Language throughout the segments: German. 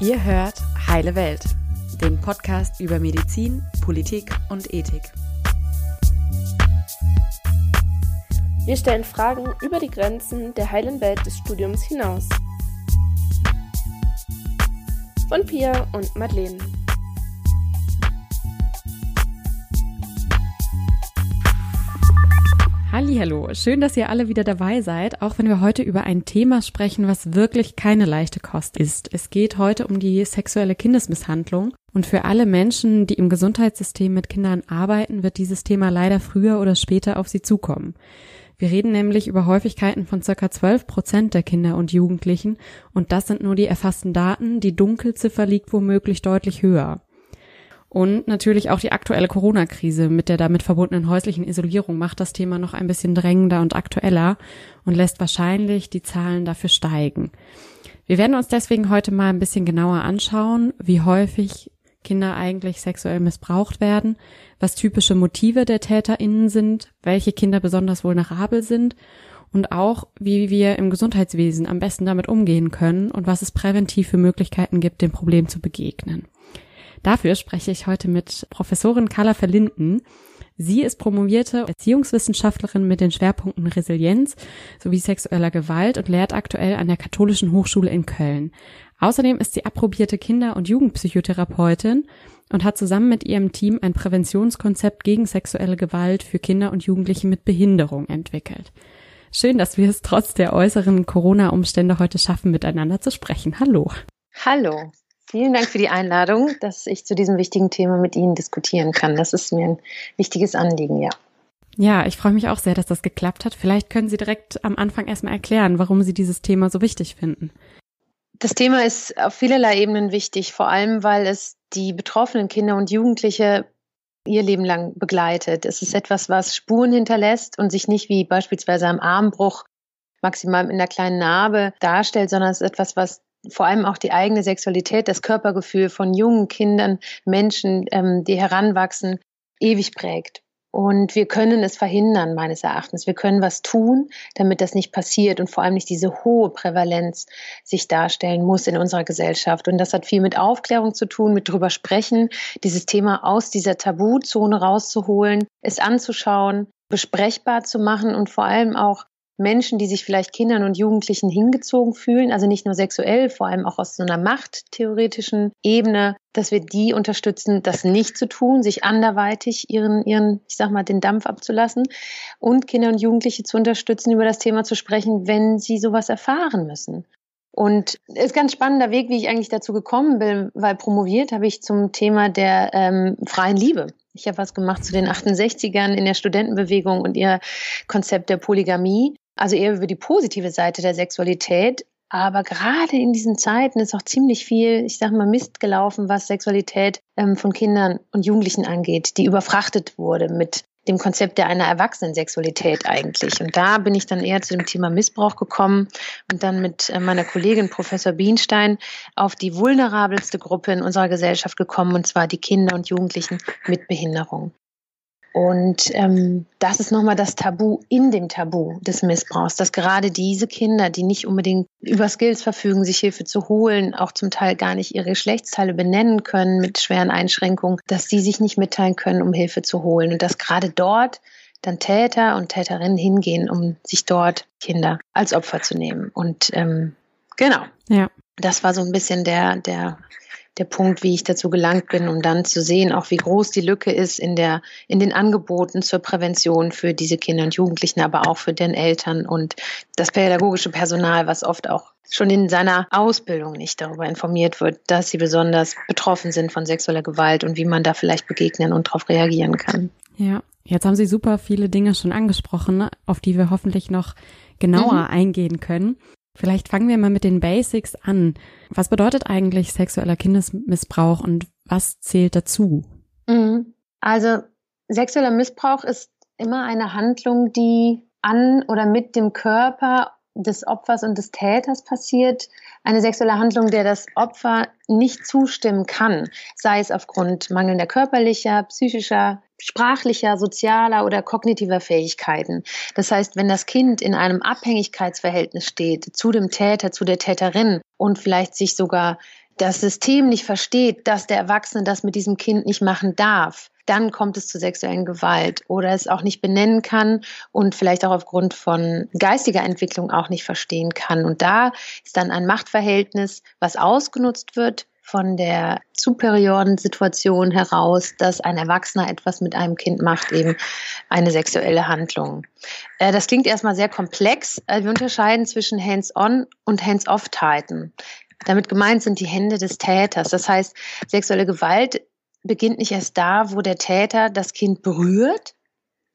Ihr hört Heile Welt, den Podcast über Medizin, Politik und Ethik. Wir stellen Fragen über die Grenzen der heilen Welt des Studiums hinaus. Von Pia und Madeleine. Hallo, schön, dass ihr alle wieder dabei seid, auch wenn wir heute über ein Thema sprechen, was wirklich keine leichte Kost ist. Es geht heute um die sexuelle Kindesmisshandlung und für alle Menschen, die im Gesundheitssystem mit Kindern arbeiten, wird dieses Thema leider früher oder später auf sie zukommen. Wir reden nämlich über Häufigkeiten von circa 12 Prozent der Kinder und Jugendlichen und das sind nur die erfassten Daten, die Dunkelziffer liegt womöglich deutlich höher. Und natürlich auch die aktuelle Corona-Krise mit der damit verbundenen häuslichen Isolierung macht das Thema noch ein bisschen drängender und aktueller und lässt wahrscheinlich die Zahlen dafür steigen. Wir werden uns deswegen heute mal ein bisschen genauer anschauen, wie häufig Kinder eigentlich sexuell missbraucht werden, was typische Motive der TäterInnen sind, welche Kinder besonders vulnerabel sind und auch, wie wir im Gesundheitswesen am besten damit umgehen können und was es präventiv für Möglichkeiten gibt, dem Problem zu begegnen. Dafür spreche ich heute mit Professorin Carla Verlinden. Sie ist promovierte Erziehungswissenschaftlerin mit den Schwerpunkten Resilienz sowie sexueller Gewalt und lehrt aktuell an der Katholischen Hochschule in Köln. Außerdem ist sie approbierte Kinder- und Jugendpsychotherapeutin und hat zusammen mit ihrem Team ein Präventionskonzept gegen sexuelle Gewalt für Kinder und Jugendliche mit Behinderung entwickelt. Schön, dass wir es trotz der äußeren Corona-Umstände heute schaffen, miteinander zu sprechen. Hallo. Hallo. Vielen Dank für die Einladung, dass ich zu diesem wichtigen Thema mit Ihnen diskutieren kann. Das ist mir ein wichtiges Anliegen, ja. Ja, ich freue mich auch sehr, dass das geklappt hat. Vielleicht können Sie direkt am Anfang erstmal erklären, warum Sie dieses Thema so wichtig finden. Das Thema ist auf vielerlei Ebenen wichtig, vor allem weil es die betroffenen Kinder und Jugendliche ihr Leben lang begleitet. Es ist etwas, was Spuren hinterlässt und sich nicht wie beispielsweise am Armbruch maximal in einer kleinen Narbe darstellt, sondern es ist etwas, was vor allem auch die eigene Sexualität, das Körpergefühl von jungen Kindern, Menschen, ähm, die heranwachsen, ewig prägt. Und wir können es verhindern, meines Erachtens. Wir können was tun, damit das nicht passiert und vor allem nicht diese hohe Prävalenz sich darstellen muss in unserer Gesellschaft. Und das hat viel mit Aufklärung zu tun, mit drüber sprechen, dieses Thema aus dieser Tabuzone rauszuholen, es anzuschauen, besprechbar zu machen und vor allem auch Menschen, die sich vielleicht Kindern und Jugendlichen hingezogen fühlen, also nicht nur sexuell, vor allem auch aus so einer machttheoretischen Ebene, dass wir die unterstützen, das nicht zu tun, sich anderweitig ihren, ihren, ich sag mal, den Dampf abzulassen und Kinder und Jugendliche zu unterstützen, über das Thema zu sprechen, wenn sie sowas erfahren müssen. Und ist ganz spannender Weg, wie ich eigentlich dazu gekommen bin, weil promoviert habe ich zum Thema der ähm, freien Liebe. Ich habe was gemacht zu den 68ern in der Studentenbewegung und ihr Konzept der Polygamie. Also eher über die positive Seite der Sexualität. Aber gerade in diesen Zeiten ist auch ziemlich viel, ich sag mal, Mist gelaufen, was Sexualität ähm, von Kindern und Jugendlichen angeht, die überfrachtet wurde mit dem Konzept der einer Erwachsenensexualität eigentlich. Und da bin ich dann eher zu dem Thema Missbrauch gekommen und dann mit äh, meiner Kollegin Professor Bienstein auf die vulnerabelste Gruppe in unserer Gesellschaft gekommen, und zwar die Kinder und Jugendlichen mit Behinderung. Und ähm, das ist nochmal das Tabu in dem Tabu des Missbrauchs, dass gerade diese Kinder, die nicht unbedingt über Skills verfügen, sich Hilfe zu holen, auch zum Teil gar nicht ihre Geschlechtsteile benennen können mit schweren Einschränkungen, dass sie sich nicht mitteilen können, um Hilfe zu holen. Und dass gerade dort dann Täter und Täterinnen hingehen, um sich dort Kinder als Opfer zu nehmen. Und ähm, genau. Ja. Das war so ein bisschen der, der der Punkt, wie ich dazu gelangt bin, um dann zu sehen, auch wie groß die Lücke ist in der, in den Angeboten zur Prävention für diese Kinder und Jugendlichen, aber auch für deren Eltern und das pädagogische Personal, was oft auch schon in seiner Ausbildung nicht darüber informiert wird, dass sie besonders betroffen sind von sexueller Gewalt und wie man da vielleicht begegnen und darauf reagieren kann. Ja, jetzt haben Sie super viele Dinge schon angesprochen, auf die wir hoffentlich noch genauer mhm. eingehen können. Vielleicht fangen wir mal mit den Basics an. Was bedeutet eigentlich sexueller Kindesmissbrauch und was zählt dazu? Mhm. Also sexueller Missbrauch ist immer eine Handlung, die an oder mit dem Körper des Opfers und des Täters passiert, eine sexuelle Handlung, der das Opfer nicht zustimmen kann, sei es aufgrund mangelnder körperlicher, psychischer, sprachlicher, sozialer oder kognitiver Fähigkeiten. Das heißt, wenn das Kind in einem Abhängigkeitsverhältnis steht zu dem Täter, zu der Täterin und vielleicht sich sogar das System nicht versteht, dass der Erwachsene das mit diesem Kind nicht machen darf, dann kommt es zu sexuellen Gewalt oder es auch nicht benennen kann und vielleicht auch aufgrund von geistiger Entwicklung auch nicht verstehen kann. Und da ist dann ein Machtverhältnis, was ausgenutzt wird von der superioren Situation heraus, dass ein Erwachsener etwas mit einem Kind macht, eben eine sexuelle Handlung. Äh, das klingt erstmal sehr komplex. Äh, wir unterscheiden zwischen Hands-on und Hands-off-Taten. Damit gemeint sind die Hände des Täters. Das heißt, sexuelle Gewalt beginnt nicht erst da, wo der Täter das Kind berührt.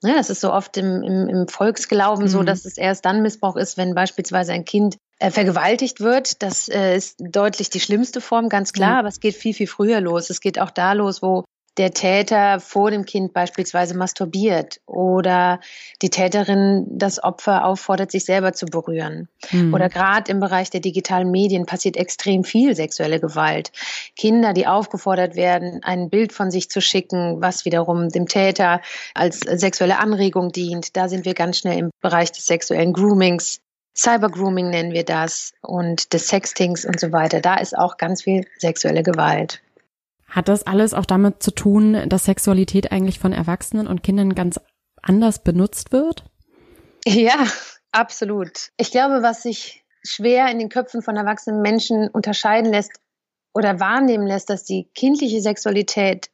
Ne, das ist so oft im, im, im Volksglauben mhm. so, dass es erst dann Missbrauch ist, wenn beispielsweise ein Kind äh, vergewaltigt wird. Das äh, ist deutlich die schlimmste Form, ganz klar, mhm. aber es geht viel, viel früher los. Es geht auch da los, wo der Täter vor dem Kind beispielsweise masturbiert oder die Täterin das Opfer auffordert, sich selber zu berühren. Mhm. Oder gerade im Bereich der digitalen Medien passiert extrem viel sexuelle Gewalt. Kinder, die aufgefordert werden, ein Bild von sich zu schicken, was wiederum dem Täter als sexuelle Anregung dient. Da sind wir ganz schnell im Bereich des sexuellen Groomings. Cybergrooming nennen wir das und des Sextings und so weiter. Da ist auch ganz viel sexuelle Gewalt. Hat das alles auch damit zu tun, dass Sexualität eigentlich von Erwachsenen und Kindern ganz anders benutzt wird? Ja, absolut. Ich glaube, was sich schwer in den Köpfen von erwachsenen Menschen unterscheiden lässt oder wahrnehmen lässt, dass die kindliche Sexualität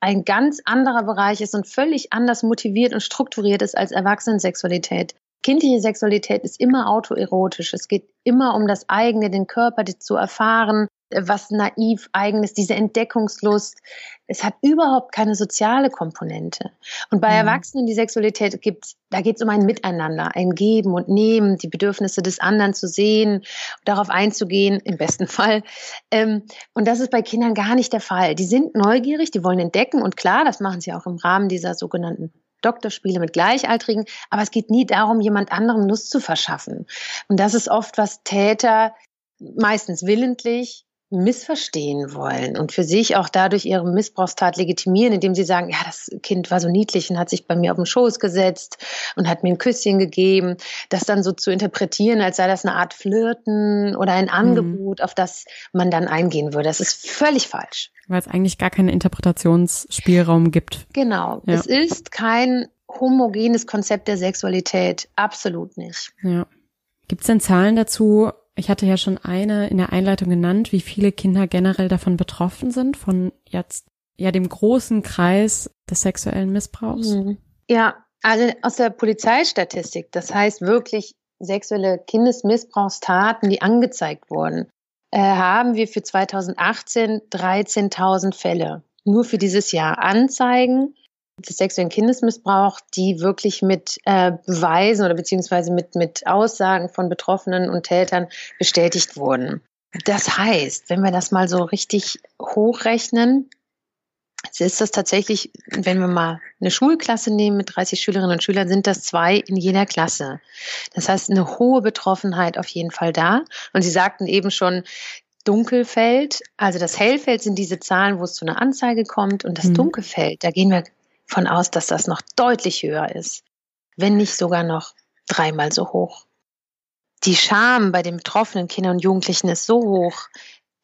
ein ganz anderer Bereich ist und völlig anders motiviert und strukturiert ist als Erwachsenensexualität. Kindliche Sexualität ist immer autoerotisch. Es geht immer um das eigene, den Körper zu erfahren, was naiv eigenes, diese Entdeckungslust. Es hat überhaupt keine soziale Komponente. Und bei mhm. Erwachsenen die Sexualität gibt's, da geht es um ein Miteinander, ein Geben und Nehmen, die Bedürfnisse des anderen zu sehen, darauf einzugehen, im besten Fall. Ähm, und das ist bei Kindern gar nicht der Fall. Die sind neugierig, die wollen entdecken und klar, das machen sie auch im Rahmen dieser sogenannten Doktorspiele mit Gleichaltrigen, aber es geht nie darum, jemand anderem Lust zu verschaffen. Und das ist oft, was Täter meistens willentlich missverstehen wollen und für sich auch dadurch ihre Missbrauchstat legitimieren, indem sie sagen, ja, das Kind war so niedlich und hat sich bei mir auf den Schoß gesetzt und hat mir ein Küsschen gegeben, das dann so zu interpretieren, als sei das eine Art Flirten oder ein mhm. Angebot, mhm. auf das man dann eingehen würde. Das ist völlig falsch. Weil es eigentlich gar keinen Interpretationsspielraum gibt. Genau. Ja. Es ist kein homogenes Konzept der Sexualität. Absolut nicht. Ja. Gibt es denn Zahlen dazu, ich hatte ja schon eine in der Einleitung genannt, wie viele Kinder generell davon betroffen sind, von jetzt ja dem großen Kreis des sexuellen Missbrauchs. Mhm. Ja, also aus der Polizeistatistik, das heißt wirklich sexuelle Kindesmissbrauchstaten, die angezeigt wurden, äh, haben wir für 2018 13.000 Fälle. Nur für dieses Jahr Anzeigen des sexuellen Kindesmissbrauch, die wirklich mit äh, Beweisen oder beziehungsweise mit, mit Aussagen von Betroffenen und Tätern bestätigt wurden. Das heißt, wenn wir das mal so richtig hochrechnen, ist das tatsächlich, wenn wir mal eine Schulklasse nehmen mit 30 Schülerinnen und Schülern, sind das zwei in jeder Klasse. Das heißt, eine hohe Betroffenheit auf jeden Fall da. Und Sie sagten eben schon, Dunkelfeld, also das Hellfeld sind diese Zahlen, wo es zu einer Anzeige kommt und das mhm. Dunkelfeld, da gehen wir von aus, dass das noch deutlich höher ist, wenn nicht sogar noch dreimal so hoch. Die Scham bei den betroffenen Kindern und Jugendlichen ist so hoch,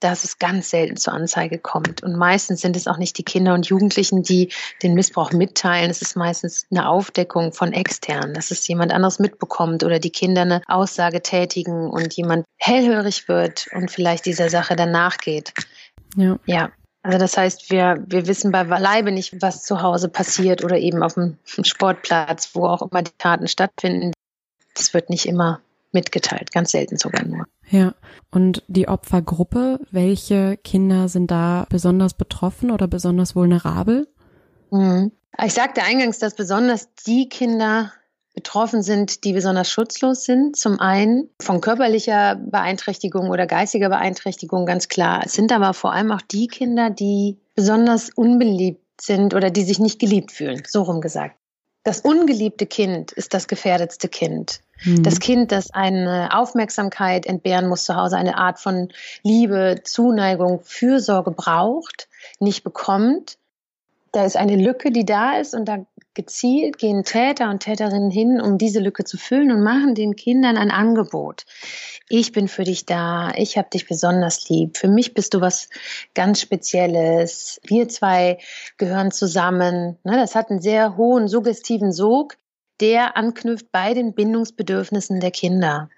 dass es ganz selten zur Anzeige kommt. Und meistens sind es auch nicht die Kinder und Jugendlichen, die den Missbrauch mitteilen. Es ist meistens eine Aufdeckung von extern, dass es jemand anderes mitbekommt oder die Kinder eine Aussage tätigen und jemand hellhörig wird und vielleicht dieser Sache dann nachgeht. Ja. Ja. Also das heißt, wir, wir wissen bei Leibe nicht, was zu Hause passiert oder eben auf dem Sportplatz, wo auch immer die Taten stattfinden. Das wird nicht immer mitgeteilt, ganz selten sogar nur. Ja, und die Opfergruppe, welche Kinder sind da besonders betroffen oder besonders vulnerabel? Mhm. Ich sagte eingangs, dass besonders die Kinder betroffen sind, die besonders schutzlos sind. Zum einen von körperlicher Beeinträchtigung oder geistiger Beeinträchtigung, ganz klar. Es sind aber vor allem auch die Kinder, die besonders unbeliebt sind oder die sich nicht geliebt fühlen, so rum gesagt. Das ungeliebte Kind ist das gefährdetste Kind. Mhm. Das Kind, das eine Aufmerksamkeit entbehren muss zu Hause, eine Art von Liebe, Zuneigung, Fürsorge braucht, nicht bekommt da ist eine Lücke, die da ist und da gezielt gehen Täter und Täterinnen hin, um diese Lücke zu füllen und machen den Kindern ein Angebot. Ich bin für dich da, ich habe dich besonders lieb, für mich bist du was ganz Spezielles, wir zwei gehören zusammen. Ne, das hat einen sehr hohen suggestiven Sog, der anknüpft bei den Bindungsbedürfnissen der Kinder.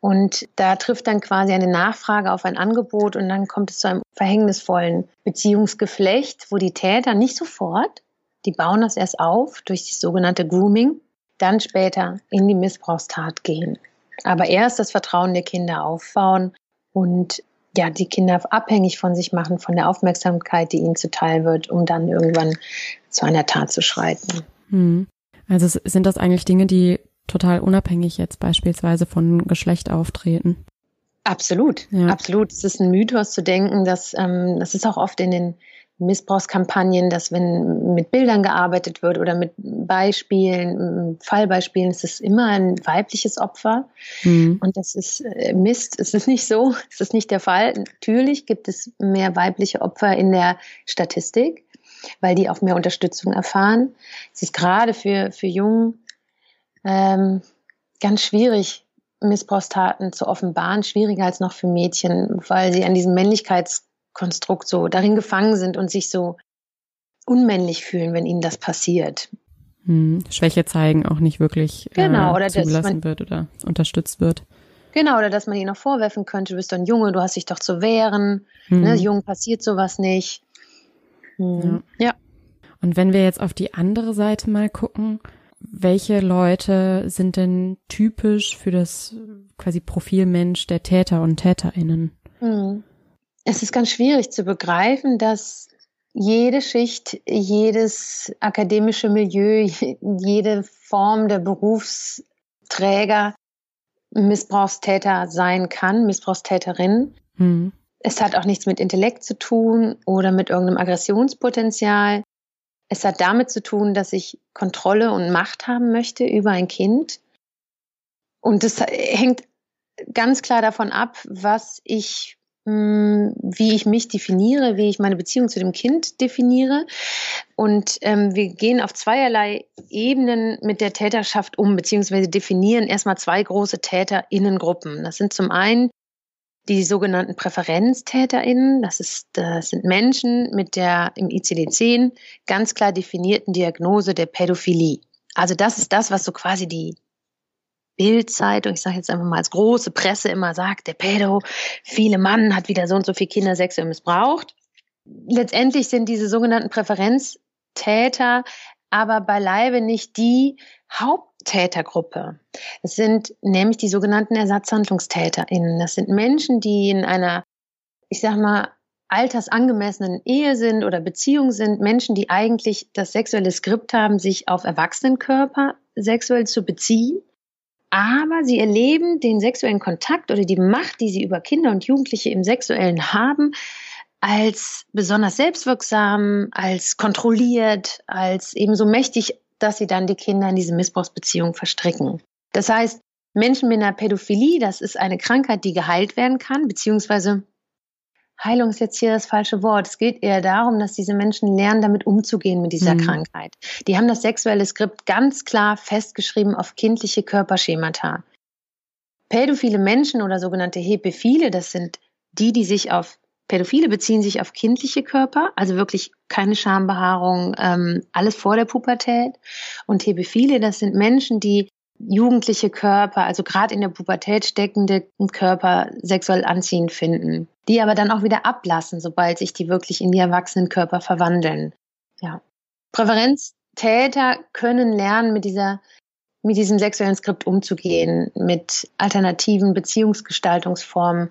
Und da trifft dann quasi eine Nachfrage auf ein Angebot und dann kommt es zu einem verhängnisvollen Beziehungsgeflecht, wo die Täter nicht sofort, die bauen das erst auf durch das sogenannte Grooming, dann später in die Missbrauchstat gehen. Aber erst das Vertrauen der Kinder aufbauen und ja, die Kinder abhängig von sich machen, von der Aufmerksamkeit, die ihnen zuteil wird, um dann irgendwann zu einer Tat zu schreiten. Hm. Also sind das eigentlich Dinge, die total unabhängig jetzt beispielsweise von Geschlecht auftreten? Absolut, ja. absolut. Es ist ein Mythos zu denken, dass ähm, das ist auch oft in den Missbrauchskampagnen, dass wenn mit Bildern gearbeitet wird oder mit Beispielen, Fallbeispielen, ist es immer ein weibliches Opfer. Mhm. Und das ist äh, Mist. Es ist nicht so. Es ist nicht der Fall. Natürlich gibt es mehr weibliche Opfer in der Statistik, weil die auch mehr Unterstützung erfahren. Es ist gerade für, für Jungen ähm, ganz schwierig, Missbrauchstaten zu offenbaren, schwieriger als noch für Mädchen, weil sie an diesem Männlichkeitskonstrukt so darin gefangen sind und sich so unmännlich fühlen, wenn ihnen das passiert. Hm, Schwäche zeigen auch nicht wirklich äh, genau, oder zugelassen man, wird oder unterstützt wird. Genau, oder dass man ihnen noch vorwerfen könnte, du bist doch ein Junge, du hast dich doch zu wehren, hm. ne, Jungen passiert sowas nicht. Hm. Ja. ja. Und wenn wir jetzt auf die andere Seite mal gucken, welche Leute sind denn typisch für das quasi Profilmensch der Täter und Täterinnen? Hm. Es ist ganz schwierig zu begreifen, dass jede Schicht, jedes akademische Milieu, jede Form der Berufsträger Missbrauchstäter sein kann, Missbrauchstäterin. Hm. Es hat auch nichts mit Intellekt zu tun oder mit irgendeinem Aggressionspotenzial. Es hat damit zu tun, dass ich Kontrolle und Macht haben möchte über ein Kind. Und das hängt ganz klar davon ab, was ich, hm, wie ich mich definiere, wie ich meine Beziehung zu dem Kind definiere. Und ähm, wir gehen auf zweierlei Ebenen mit der Täterschaft um, beziehungsweise definieren erstmal zwei große TäterInnengruppen. Das sind zum einen die sogenannten PräferenztäterInnen. Das, ist, das sind Menschen mit der im ICD-10 ganz klar definierten Diagnose der Pädophilie. Also das ist das, was so quasi die Bildzeitung, ich sage jetzt einfach mal als große Presse immer sagt, der Pädo, viele Mann hat wieder so und so viele Kinder sexuell missbraucht. Letztendlich sind diese sogenannten Präferenztäter aber beileibe nicht die Haupttätergruppe. Es sind nämlich die sogenannten ErsatzhandlungstäterInnen. Das sind Menschen, die in einer, ich sag mal, altersangemessenen Ehe sind oder Beziehung sind, Menschen, die eigentlich das sexuelle Skript haben, sich auf Erwachsenenkörper sexuell zu beziehen. Aber sie erleben den sexuellen Kontakt oder die Macht, die sie über Kinder und Jugendliche im Sexuellen haben, als besonders selbstwirksam, als kontrolliert, als ebenso mächtig, dass sie dann die Kinder in diese Missbrauchsbeziehung verstricken. Das heißt, Menschen mit einer Pädophilie, das ist eine Krankheit, die geheilt werden kann, beziehungsweise Heilung ist jetzt hier das falsche Wort. Es geht eher darum, dass diese Menschen lernen, damit umzugehen mit dieser mhm. Krankheit. Die haben das sexuelle Skript ganz klar festgeschrieben auf kindliche Körperschemata. Pädophile Menschen oder sogenannte Hepephile, das sind die, die sich auf Pädophile beziehen sich auf kindliche Körper, also wirklich keine Schambehaarung, ähm, alles vor der Pubertät. Und Hebephile, das sind Menschen, die jugendliche Körper, also gerade in der Pubertät steckende Körper sexuell anziehend finden, die aber dann auch wieder ablassen, sobald sich die wirklich in die Erwachsenenkörper verwandeln. Ja. Präferenztäter können lernen, mit dieser mit diesem sexuellen Skript umzugehen, mit alternativen Beziehungsgestaltungsformen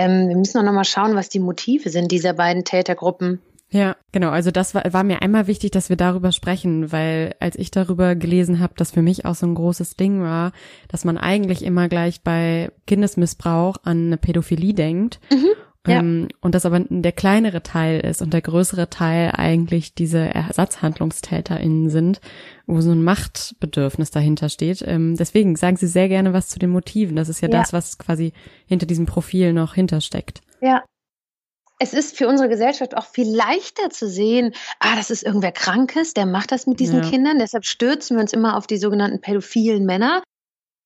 ähm, wir müssen auch nochmal schauen, was die Motive sind dieser beiden Tätergruppen. Ja, genau. Also das war, war mir einmal wichtig, dass wir darüber sprechen, weil als ich darüber gelesen habe, das für mich auch so ein großes Ding war, dass man eigentlich immer gleich bei Kindesmissbrauch an eine Pädophilie denkt. Mhm. Ja. Ähm, und das aber der kleinere Teil ist und der größere Teil eigentlich diese ErsatzhandlungstäterInnen sind, wo so ein Machtbedürfnis dahinter steht. Ähm, deswegen sagen Sie sehr gerne was zu den Motiven. Das ist ja, ja. das, was quasi hinter diesem Profil noch hintersteckt. Ja. es ist für unsere Gesellschaft auch viel leichter zu sehen, ah, das ist irgendwer Krankes, der macht das mit diesen ja. Kindern. Deshalb stürzen wir uns immer auf die sogenannten pädophilen Männer.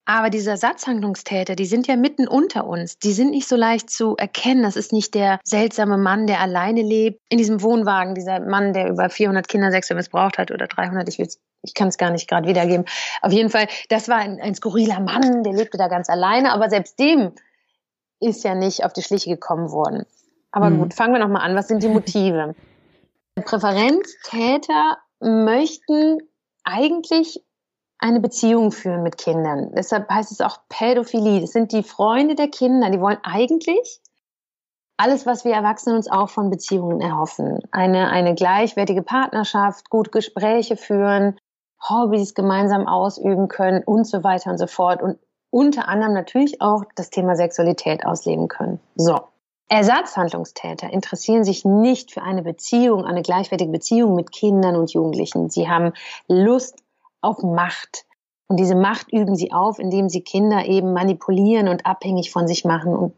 Aber diese Ersatzhandlungstäter, die sind ja mitten unter uns. Die sind nicht so leicht zu erkennen. Das ist nicht der seltsame Mann, der alleine lebt in diesem Wohnwagen, dieser Mann, der über 400 Kinder sexuell missbraucht hat oder 300. Ich, ich kann es gar nicht gerade wiedergeben. Auf jeden Fall, das war ein, ein skurriler Mann, der lebte da ganz alleine. Aber selbst dem ist ja nicht auf die Schliche gekommen worden. Aber mhm. gut, fangen wir nochmal an. Was sind die Motive? Präferenztäter möchten eigentlich eine Beziehung führen mit Kindern. Deshalb heißt es auch Pädophilie. Das sind die Freunde der Kinder. Die wollen eigentlich alles, was wir Erwachsenen uns auch von Beziehungen erhoffen. Eine, eine gleichwertige Partnerschaft, gut Gespräche führen, Hobbys gemeinsam ausüben können und so weiter und so fort. Und unter anderem natürlich auch das Thema Sexualität ausleben können. So. Ersatzhandlungstäter interessieren sich nicht für eine Beziehung, eine gleichwertige Beziehung mit Kindern und Jugendlichen. Sie haben Lust auf Macht. Und diese Macht üben sie auf, indem sie Kinder eben manipulieren und abhängig von sich machen und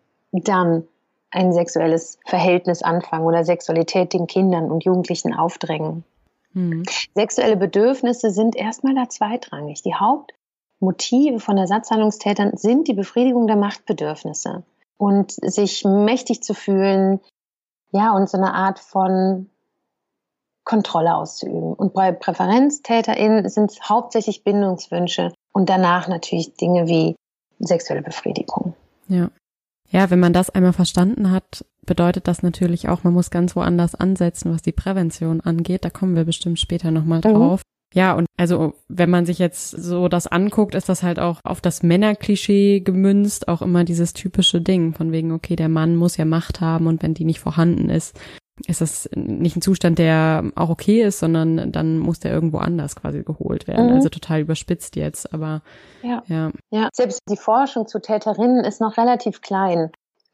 dann ein sexuelles Verhältnis anfangen oder Sexualität den Kindern und Jugendlichen aufdrängen. Mhm. Sexuelle Bedürfnisse sind erstmal da zweitrangig. Die Hauptmotive von Ersatzhandlungstätern sind die Befriedigung der Machtbedürfnisse und sich mächtig zu fühlen, ja, und so eine Art von Kontrolle auszuüben. Und bei PräferenztäterInnen sind es hauptsächlich Bindungswünsche und danach natürlich Dinge wie sexuelle Befriedigung. Ja. Ja, wenn man das einmal verstanden hat, bedeutet das natürlich auch, man muss ganz woanders ansetzen, was die Prävention angeht. Da kommen wir bestimmt später nochmal mhm. drauf. Mhm. Ja, und also wenn man sich jetzt so das anguckt, ist das halt auch auf das Männerklischee gemünzt, auch immer dieses typische Ding von wegen, okay, der Mann muss ja Macht haben und wenn die nicht vorhanden ist, ist das nicht ein Zustand, der auch okay ist, sondern dann muss der irgendwo anders quasi geholt werden. Mhm. Also total überspitzt jetzt, aber ja. ja. Ja, selbst die Forschung zu Täterinnen ist noch relativ klein.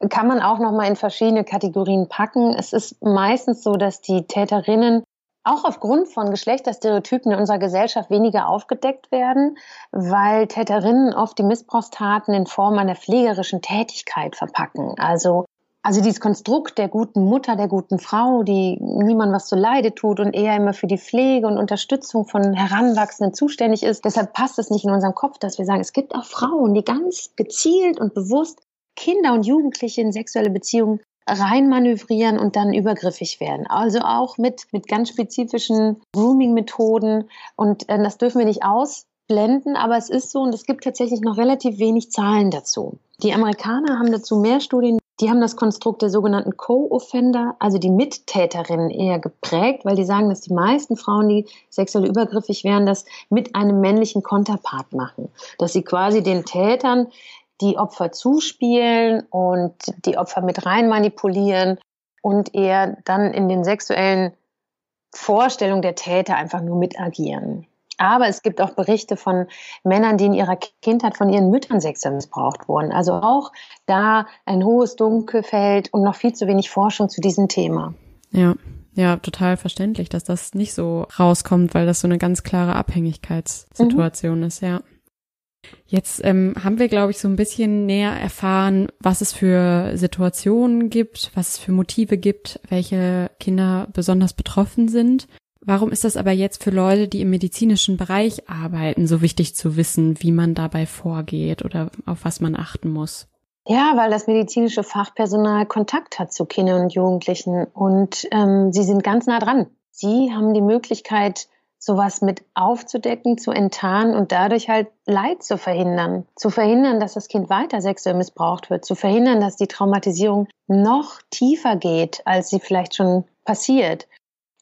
Kann man auch noch mal in verschiedene Kategorien packen. Es ist meistens so, dass die Täterinnen auch aufgrund von Geschlechterstereotypen in unserer Gesellschaft weniger aufgedeckt werden, weil Täterinnen oft die Missbrauchstaten in Form einer pflegerischen Tätigkeit verpacken. Also also dieses Konstrukt der guten Mutter, der guten Frau, die niemand was zu Leide tut und eher immer für die Pflege und Unterstützung von Heranwachsenden zuständig ist. Deshalb passt es nicht in unserem Kopf, dass wir sagen, es gibt auch Frauen, die ganz gezielt und bewusst Kinder und Jugendliche in sexuelle Beziehungen reinmanövrieren und dann übergriffig werden. Also auch mit, mit ganz spezifischen Grooming-Methoden. Und äh, das dürfen wir nicht ausblenden, aber es ist so und es gibt tatsächlich noch relativ wenig Zahlen dazu. Die Amerikaner haben dazu mehr Studien die haben das Konstrukt der sogenannten Co-Offender, also die Mittäterinnen, eher geprägt, weil die sagen, dass die meisten Frauen, die sexuell übergriffig werden, das mit einem männlichen Konterpart machen. Dass sie quasi den Tätern die Opfer zuspielen und die Opfer mit rein manipulieren und eher dann in den sexuellen Vorstellungen der Täter einfach nur mitagieren. Aber es gibt auch Berichte von Männern, die in ihrer Kindheit von ihren Müttern sexuell missbraucht wurden. Also auch da ein hohes Dunkelfeld und noch viel zu wenig Forschung zu diesem Thema. Ja, ja, total verständlich, dass das nicht so rauskommt, weil das so eine ganz klare Abhängigkeitssituation mhm. ist, ja. Jetzt ähm, haben wir, glaube ich, so ein bisschen näher erfahren, was es für Situationen gibt, was es für Motive gibt, welche Kinder besonders betroffen sind. Warum ist das aber jetzt für Leute, die im medizinischen Bereich arbeiten, so wichtig zu wissen, wie man dabei vorgeht oder auf was man achten muss? Ja, weil das medizinische Fachpersonal Kontakt hat zu Kindern und Jugendlichen und ähm, sie sind ganz nah dran. Sie haben die Möglichkeit, sowas mit aufzudecken, zu enttarnen und dadurch halt Leid zu verhindern. Zu verhindern, dass das Kind weiter sexuell missbraucht wird, zu verhindern, dass die Traumatisierung noch tiefer geht, als sie vielleicht schon passiert.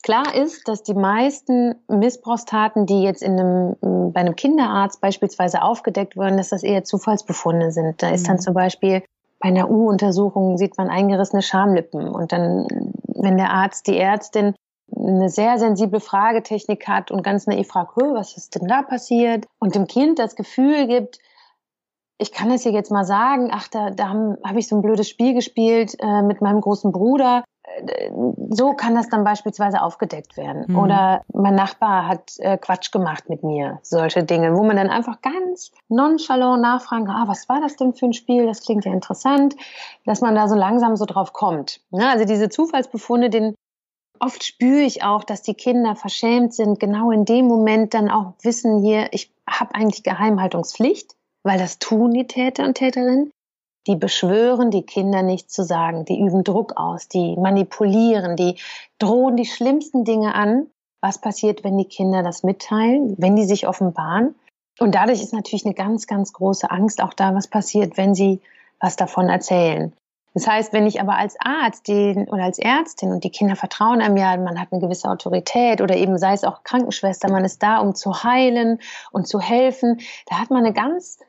Klar ist, dass die meisten Missbrauchstaten, die jetzt in einem, bei einem Kinderarzt beispielsweise aufgedeckt wurden, dass das eher Zufallsbefunde sind. Da ist dann mhm. zum Beispiel bei einer U-Untersuchung sieht man eingerissene Schamlippen und dann, wenn der Arzt, die Ärztin eine sehr sensible Fragetechnik hat und ganz naiv fragt, was ist denn da passiert? Und dem Kind das Gefühl gibt, ich kann es dir jetzt mal sagen, ach, da, da habe hab ich so ein blödes Spiel gespielt äh, mit meinem großen Bruder so kann das dann beispielsweise aufgedeckt werden. Mhm. Oder mein Nachbar hat äh, Quatsch gemacht mit mir, solche Dinge, wo man dann einfach ganz nonchalant nachfragen kann, ah, was war das denn für ein Spiel? Das klingt ja interessant, dass man da so langsam so drauf kommt. Ja, ne? also diese Zufallsbefunde, den oft spüre ich auch, dass die Kinder verschämt sind, genau in dem Moment dann auch wissen hier, ich habe eigentlich Geheimhaltungspflicht, weil das tun die Täter und Täterinnen die beschwören die Kinder nicht zu sagen, die üben Druck aus, die manipulieren, die drohen die schlimmsten Dinge an. Was passiert, wenn die Kinder das mitteilen, wenn die sich offenbaren? Und dadurch ist natürlich eine ganz, ganz große Angst auch da, was passiert, wenn sie was davon erzählen. Das heißt, wenn ich aber als Arzt den, oder als Ärztin und die Kinder vertrauen einem ja, man hat eine gewisse Autorität oder eben sei es auch Krankenschwester, man ist da, um zu heilen und zu helfen, da hat man eine ganz,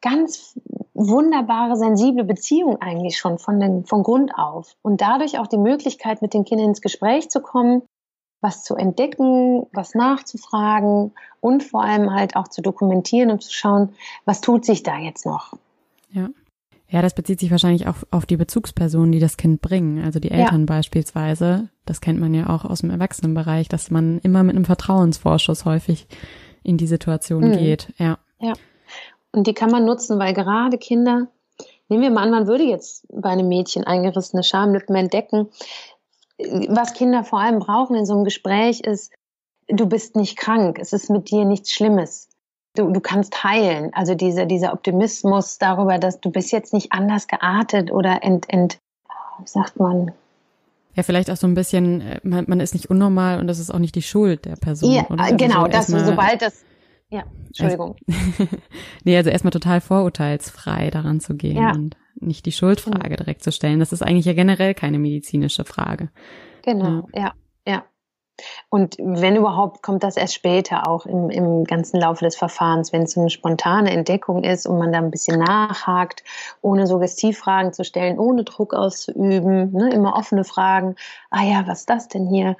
ganz wunderbare, sensible Beziehung eigentlich schon von, den, von Grund auf. Und dadurch auch die Möglichkeit, mit den Kindern ins Gespräch zu kommen, was zu entdecken, was nachzufragen und vor allem halt auch zu dokumentieren und zu schauen, was tut sich da jetzt noch. Ja. Ja, das bezieht sich wahrscheinlich auch auf die Bezugspersonen, die das Kind bringen. Also die Eltern ja. beispielsweise. Das kennt man ja auch aus dem Erwachsenenbereich, dass man immer mit einem Vertrauensvorschuss häufig in die Situation mhm. geht. Ja. Ja. Und die kann man nutzen, weil gerade Kinder, nehmen wir mal an, man würde jetzt bei einem Mädchen eingerissene Schamlippen entdecken. Was Kinder vor allem brauchen in so einem Gespräch ist, du bist nicht krank, es ist mit dir nichts Schlimmes. Du, du kannst heilen. Also dieser, dieser Optimismus darüber, dass du bist jetzt nicht anders geartet oder ent, ent, wie sagt man, ja, vielleicht auch so ein bisschen, äh, man, man ist nicht unnormal und das ist auch nicht die Schuld der Person. Ja, genau, dass du, sobald das, ja, Entschuldigung. Also, nee, also erstmal total vorurteilsfrei daran zu gehen ja. und nicht die Schuldfrage genau. direkt zu stellen. Das ist eigentlich ja generell keine medizinische Frage. Genau, ja, ja. ja. Und wenn überhaupt, kommt das erst später auch im, im ganzen Laufe des Verfahrens, wenn es eine spontane Entdeckung ist und man da ein bisschen nachhakt, ohne Suggestivfragen zu stellen, ohne Druck auszuüben, ne, immer offene Fragen. Ah ja, was ist das denn hier?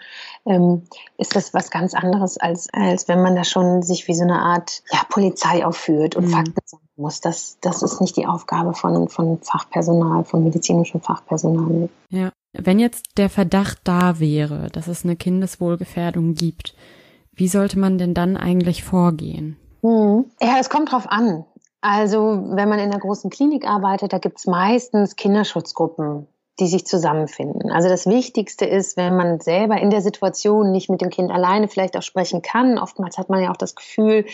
Ähm, ist das was ganz anderes, als, als wenn man da schon sich wie so eine Art ja, Polizei aufführt und mhm. Fakten sagen muss. Das, das ist nicht die Aufgabe von, von Fachpersonal, von medizinischem Fachpersonal. Ja. Wenn jetzt der Verdacht da wäre, dass es eine Kindeswohlgefährdung gibt, wie sollte man denn dann eigentlich vorgehen? Hm. Ja, es kommt drauf an. Also, wenn man in einer großen Klinik arbeitet, da gibt es meistens Kinderschutzgruppen, die sich zusammenfinden. Also das Wichtigste ist, wenn man selber in der Situation nicht mit dem Kind alleine vielleicht auch sprechen kann. Oftmals hat man ja auch das Gefühl,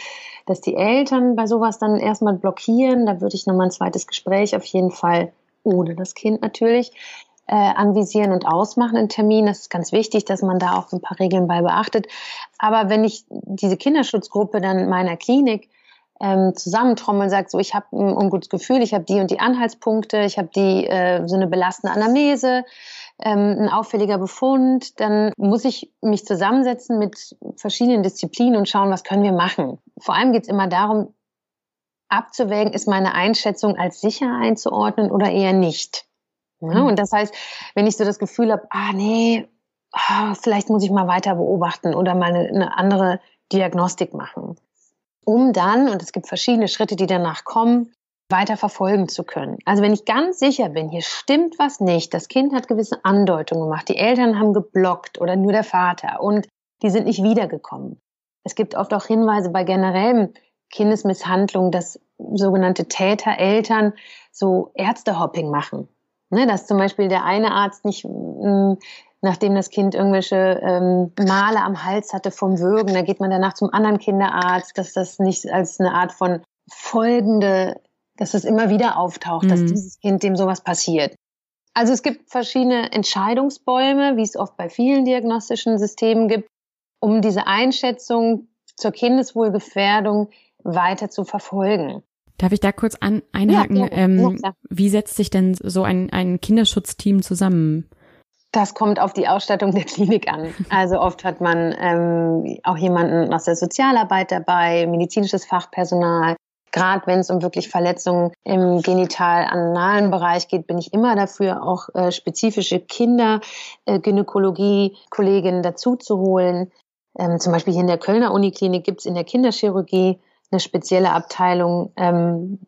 dass die Eltern bei sowas dann erstmal blockieren. Da würde ich nochmal ein zweites Gespräch auf jeden Fall ohne das Kind natürlich äh, anvisieren und ausmachen einen Termin. Das ist ganz wichtig, dass man da auch ein paar Regeln bei beachtet. Aber wenn ich diese Kinderschutzgruppe dann in meiner Klinik ähm, zusammentrommel und sagt, so ich habe ein ungutes Gefühl, ich habe die und die Anhaltspunkte, ich habe die äh, so eine belastende Anamnese, ähm, ein auffälliger Befund, dann muss ich mich zusammensetzen mit verschiedenen Disziplinen und schauen, was können wir machen. Vor allem geht es immer darum, abzuwägen, ist meine Einschätzung als sicher einzuordnen oder eher nicht. Ja, mhm. und das heißt, wenn ich so das Gefühl habe, ah nee, ah, vielleicht muss ich mal weiter beobachten oder mal eine, eine andere Diagnostik machen, um dann, und es gibt verschiedene Schritte, die danach kommen, weiter verfolgen zu können. Also wenn ich ganz sicher bin, hier stimmt was nicht, das Kind hat gewisse Andeutungen gemacht, die Eltern haben geblockt oder nur der Vater und die sind nicht wiedergekommen. Es gibt oft auch Hinweise bei generellem Kindesmisshandlung, dass sogenannte Täter, Eltern so Ärztehopping machen. Ne, dass zum Beispiel der eine Arzt nicht, mh, nachdem das Kind irgendwelche ähm, Male am Hals hatte vom Würgen, da geht man danach zum anderen Kinderarzt, dass das nicht als eine Art von folgende, dass das immer wieder auftaucht, mhm. dass dieses Kind dem sowas passiert. Also es gibt verschiedene Entscheidungsbäume, wie es oft bei vielen diagnostischen Systemen gibt, um diese Einschätzung zur Kindeswohlgefährdung weiter zu verfolgen. Darf ich da kurz an, einhaken? Ja, ähm, ja, wie setzt sich denn so ein, ein Kinderschutzteam zusammen? Das kommt auf die Ausstattung der Klinik an. Also oft hat man ähm, auch jemanden aus der Sozialarbeit dabei, medizinisches Fachpersonal. Gerade wenn es um wirklich Verletzungen im genital-analen Bereich geht, bin ich immer dafür, auch äh, spezifische Kindergynäkologie-Kolleginnen dazu zu holen. Ähm, zum Beispiel hier in der Kölner Uniklinik gibt es in der Kinderchirurgie eine spezielle Abteilung, ähm,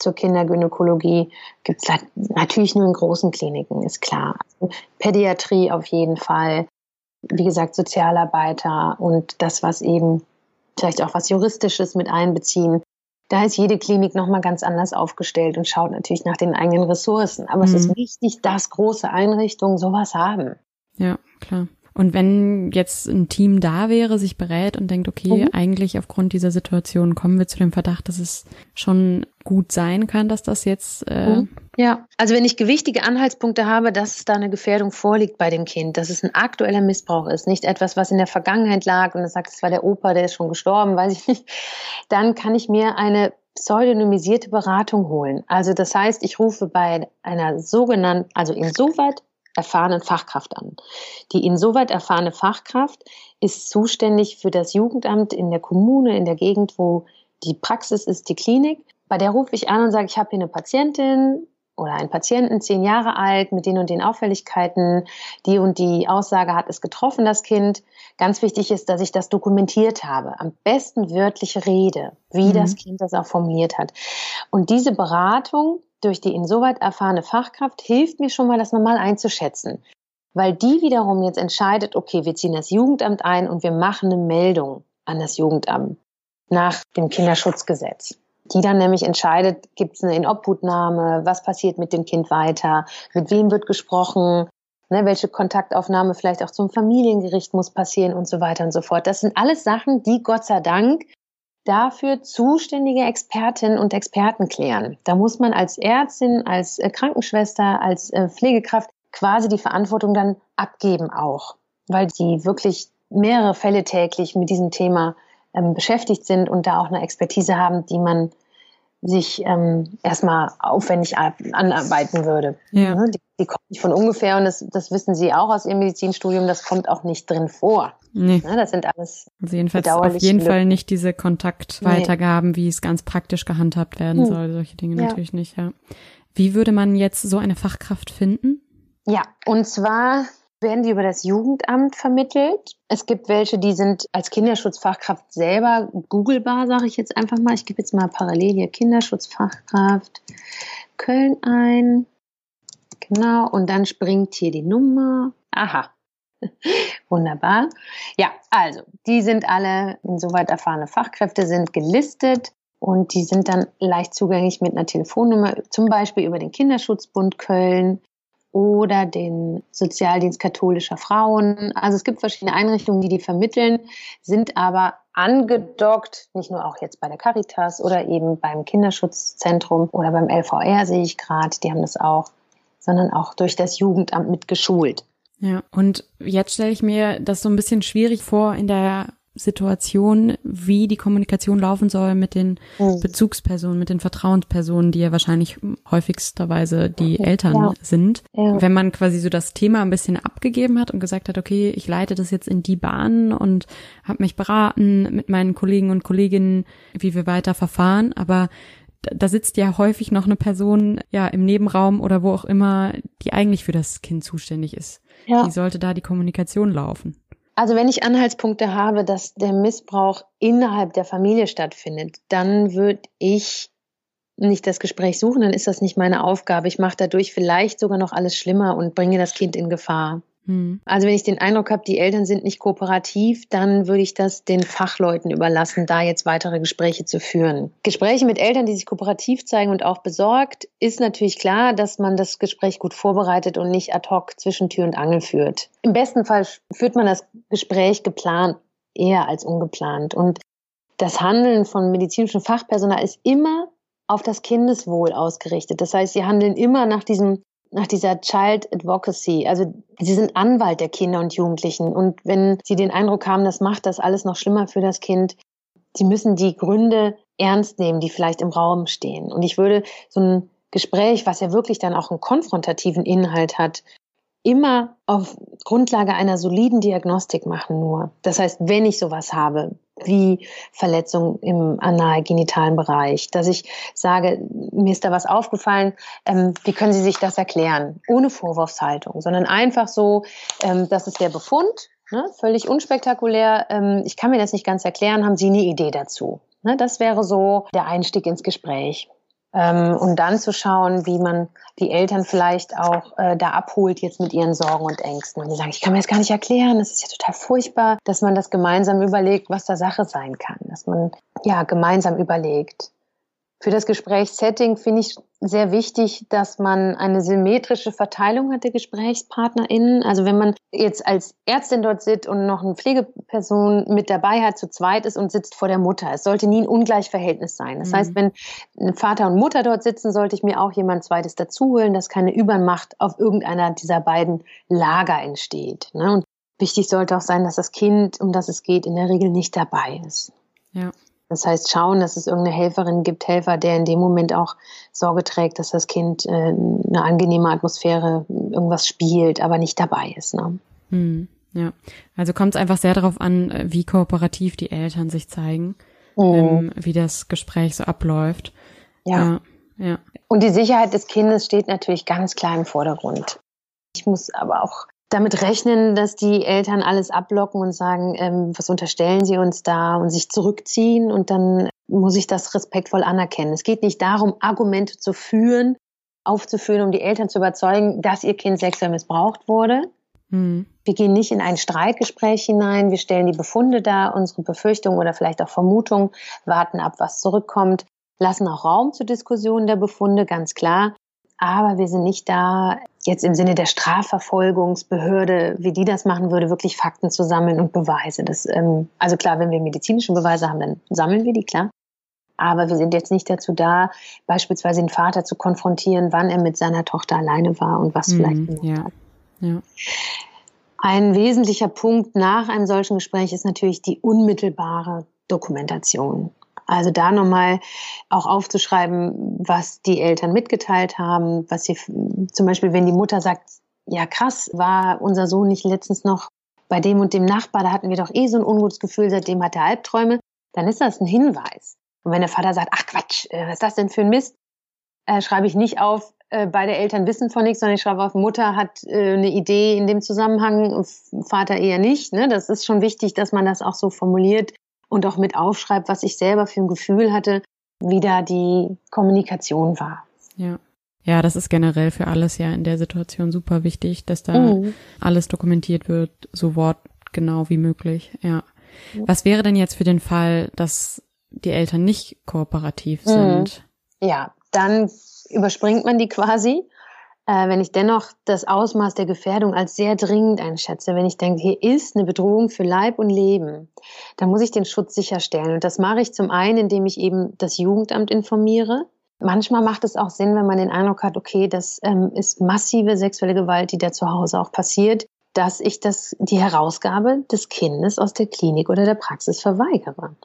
zur Kindergynäkologie gibt es natürlich nur in großen Kliniken, ist klar. Also Pädiatrie auf jeden Fall, wie gesagt, Sozialarbeiter und das, was eben vielleicht auch was Juristisches mit einbeziehen. Da ist jede Klinik nochmal ganz anders aufgestellt und schaut natürlich nach den eigenen Ressourcen. Aber mhm. es ist mhm. wichtig, dass große Einrichtungen sowas haben. Ja, klar. Und wenn jetzt ein Team da wäre, sich berät und denkt, okay, mhm. eigentlich aufgrund dieser Situation kommen wir zu dem Verdacht, dass es schon gut sein kann, dass das jetzt. Äh mhm. ja, also wenn ich gewichtige Anhaltspunkte habe, dass da eine Gefährdung vorliegt bei dem Kind, dass es ein aktueller Missbrauch ist, nicht etwas, was in der Vergangenheit lag und es sagt, es war der Opa, der ist schon gestorben, weiß ich nicht, dann kann ich mir eine pseudonymisierte Beratung holen. Also das heißt, ich rufe bei einer sogenannten, also insoweit erfahrenen Fachkraft an. Die insoweit erfahrene Fachkraft ist zuständig für das Jugendamt in der Kommune, in der Gegend, wo die Praxis ist, die Klinik. Bei der rufe ich an und sage, ich habe hier eine Patientin oder einen Patienten, zehn Jahre alt, mit den und den Auffälligkeiten, die und die Aussage hat es getroffen, das Kind. Ganz wichtig ist, dass ich das dokumentiert habe. Am besten wörtliche Rede, wie mhm. das Kind das auch formuliert hat. Und diese Beratung durch die insoweit erfahrene Fachkraft hilft mir schon mal, das normal einzuschätzen. Weil die wiederum jetzt entscheidet, okay, wir ziehen das Jugendamt ein und wir machen eine Meldung an das Jugendamt nach dem Kinderschutzgesetz. Die dann nämlich entscheidet, gibt es eine Inobhutnahme, was passiert mit dem Kind weiter, mit wem wird gesprochen, ne, welche Kontaktaufnahme vielleicht auch zum Familiengericht muss passieren und so weiter und so fort. Das sind alles Sachen, die Gott sei Dank dafür zuständige Expertinnen und Experten klären. Da muss man als Ärztin, als äh, Krankenschwester, als äh, Pflegekraft quasi die Verantwortung dann abgeben auch, weil sie wirklich mehrere Fälle täglich mit diesem Thema ähm, beschäftigt sind und da auch eine Expertise haben, die man sich ähm, erstmal aufwendig anarbeiten würde. Ja. Ne, die, die, kommt nicht von ungefähr und das, das wissen Sie auch aus Ihrem Medizinstudium, das kommt auch nicht drin vor. Nee. Ne, das sind alles also jedenfalls auf jeden Lücken. Fall nicht diese Kontaktweitergaben, nee. wie es ganz praktisch gehandhabt werden hm. soll. Solche Dinge ja. natürlich nicht, ja. Wie würde man jetzt so eine Fachkraft finden? Ja, und zwar werden die über das Jugendamt vermittelt. Es gibt welche, die sind als Kinderschutzfachkraft selber googelbar, sage ich jetzt einfach mal. Ich gebe jetzt mal parallel hier Kinderschutzfachkraft Köln ein. Genau, und dann springt hier die Nummer. Aha. Wunderbar. Ja, also, die sind alle, insoweit erfahrene Fachkräfte, sind gelistet und die sind dann leicht zugänglich mit einer Telefonnummer, zum Beispiel über den Kinderschutzbund Köln oder den Sozialdienst katholischer Frauen. Also es gibt verschiedene Einrichtungen, die die vermitteln, sind aber angedockt, nicht nur auch jetzt bei der Caritas oder eben beim Kinderschutzzentrum oder beim LVR sehe ich gerade, die haben das auch, sondern auch durch das Jugendamt mit geschult. Ja, und jetzt stelle ich mir das so ein bisschen schwierig vor in der Situation, wie die Kommunikation laufen soll mit den mhm. Bezugspersonen, mit den Vertrauenspersonen, die ja wahrscheinlich häufigsterweise die. Eltern ja. sind. Ja. Wenn man quasi so das Thema ein bisschen abgegeben hat und gesagt hat, okay, ich leite das jetzt in die Bahn und habe mich beraten mit meinen Kollegen und Kolleginnen, wie wir weiter verfahren, aber da sitzt ja häufig noch eine Person ja im Nebenraum oder wo auch immer, die eigentlich für das Kind zuständig ist. Ja. Wie sollte da die Kommunikation laufen? Also wenn ich Anhaltspunkte habe, dass der Missbrauch innerhalb der Familie stattfindet, dann würde ich nicht das Gespräch suchen, dann ist das nicht meine Aufgabe. Ich mache dadurch vielleicht sogar noch alles schlimmer und bringe das Kind in Gefahr. Hm. Also wenn ich den Eindruck habe, die Eltern sind nicht kooperativ, dann würde ich das den Fachleuten überlassen, da jetzt weitere Gespräche zu führen. Gespräche mit Eltern, die sich kooperativ zeigen und auch besorgt, ist natürlich klar, dass man das Gespräch gut vorbereitet und nicht ad hoc zwischen Tür und Angel führt. Im besten Fall führt man das Gespräch geplant, eher als ungeplant. Und das Handeln von medizinischem Fachpersonal ist immer auf das Kindeswohl ausgerichtet. Das heißt, sie handeln immer nach diesem nach dieser Child Advocacy. Also sie sind Anwalt der Kinder und Jugendlichen. Und wenn sie den Eindruck haben, das macht das alles noch schlimmer für das Kind, sie müssen die Gründe ernst nehmen, die vielleicht im Raum stehen. Und ich würde so ein Gespräch, was ja wirklich dann auch einen konfrontativen Inhalt hat, immer auf Grundlage einer soliden Diagnostik machen nur. Das heißt, wenn ich sowas habe, wie Verletzungen im analgenitalen Bereich, dass ich sage, mir ist da was aufgefallen, ähm, wie können Sie sich das erklären? Ohne Vorwurfshaltung, sondern einfach so, ähm, das ist der Befund, ne? völlig unspektakulär, ähm, ich kann mir das nicht ganz erklären, haben Sie eine Idee dazu? Ne? Das wäre so der Einstieg ins Gespräch. Ähm, und dann zu schauen, wie man die Eltern vielleicht auch äh, da abholt jetzt mit ihren Sorgen und Ängsten. Und die sagen, ich kann mir das gar nicht erklären, das ist ja total furchtbar, dass man das gemeinsam überlegt, was da Sache sein kann, dass man ja gemeinsam überlegt. Für das Gesprächssetting finde ich sehr wichtig, dass man eine symmetrische Verteilung hat der GesprächspartnerInnen. Also wenn man jetzt als Ärztin dort sitzt und noch eine Pflegeperson mit dabei hat, zu zweit ist und sitzt vor der Mutter. Es sollte nie ein Ungleichverhältnis sein. Das mhm. heißt, wenn Vater und Mutter dort sitzen, sollte ich mir auch jemand zweites dazuholen, dass keine Übermacht auf irgendeiner dieser beiden Lager entsteht. Ne? Und wichtig sollte auch sein, dass das Kind, um das es geht, in der Regel nicht dabei ist. Ja. Das heißt, schauen, dass es irgendeine Helferin gibt, Helfer, der in dem Moment auch Sorge trägt, dass das Kind äh, eine angenehme Atmosphäre, irgendwas spielt, aber nicht dabei ist. Ne? Hm, ja, also kommt es einfach sehr darauf an, äh, wie kooperativ die Eltern sich zeigen, mhm. ähm, wie das Gespräch so abläuft. Ja. ja. ja. Und die Sicherheit des Kindes steht natürlich ganz klar im Vordergrund. Ich muss aber auch damit rechnen, dass die Eltern alles ablocken und sagen, ähm, was unterstellen sie uns da und sich zurückziehen und dann muss ich das respektvoll anerkennen. Es geht nicht darum, Argumente zu führen, aufzuführen, um die Eltern zu überzeugen, dass ihr Kind sexuell missbraucht wurde. Mhm. Wir gehen nicht in ein Streitgespräch hinein, wir stellen die Befunde dar, unsere Befürchtungen oder vielleicht auch Vermutungen, warten ab, was zurückkommt, lassen auch Raum zur Diskussion der Befunde, ganz klar. Aber wir sind nicht da, jetzt im Sinne der Strafverfolgungsbehörde, wie die das machen würde, wirklich Fakten zu sammeln und Beweise. Das, ähm, also klar, wenn wir medizinische Beweise haben, dann sammeln wir die, klar. Aber wir sind jetzt nicht dazu da, beispielsweise den Vater zu konfrontieren, wann er mit seiner Tochter alleine war und was mhm, vielleicht gemacht ja, hat. Ja. Ein wesentlicher Punkt nach einem solchen Gespräch ist natürlich die unmittelbare Dokumentation. Also da nochmal auch aufzuschreiben, was die Eltern mitgeteilt haben, was sie zum Beispiel, wenn die Mutter sagt, ja krass, war unser Sohn nicht letztens noch bei dem und dem Nachbar, da hatten wir doch eh so ein ungutes Gefühl, seitdem hat er Albträume, dann ist das ein Hinweis. Und wenn der Vater sagt, ach Quatsch, äh, was ist das denn für ein Mist, äh, schreibe ich nicht auf, äh, beide Eltern wissen von nichts, sondern ich schreibe auf, Mutter hat äh, eine Idee in dem Zusammenhang, Vater eher nicht. Ne? Das ist schon wichtig, dass man das auch so formuliert, und auch mit aufschreibt, was ich selber für ein Gefühl hatte, wie da die Kommunikation war. Ja. Ja, das ist generell für alles ja in der Situation super wichtig, dass da mhm. alles dokumentiert wird, so wortgenau wie möglich. Ja. Was wäre denn jetzt für den Fall, dass die Eltern nicht kooperativ mhm. sind? Ja, dann überspringt man die quasi äh, wenn ich dennoch das Ausmaß der Gefährdung als sehr dringend einschätze, wenn ich denke, hier ist eine Bedrohung für Leib und Leben, dann muss ich den Schutz sicherstellen. Und das mache ich zum einen, indem ich eben das Jugendamt informiere. Manchmal macht es auch Sinn, wenn man den Eindruck hat, okay, das ähm, ist massive sexuelle Gewalt, die da zu Hause auch passiert, dass ich das, die Herausgabe des Kindes aus der Klinik oder der Praxis verweigere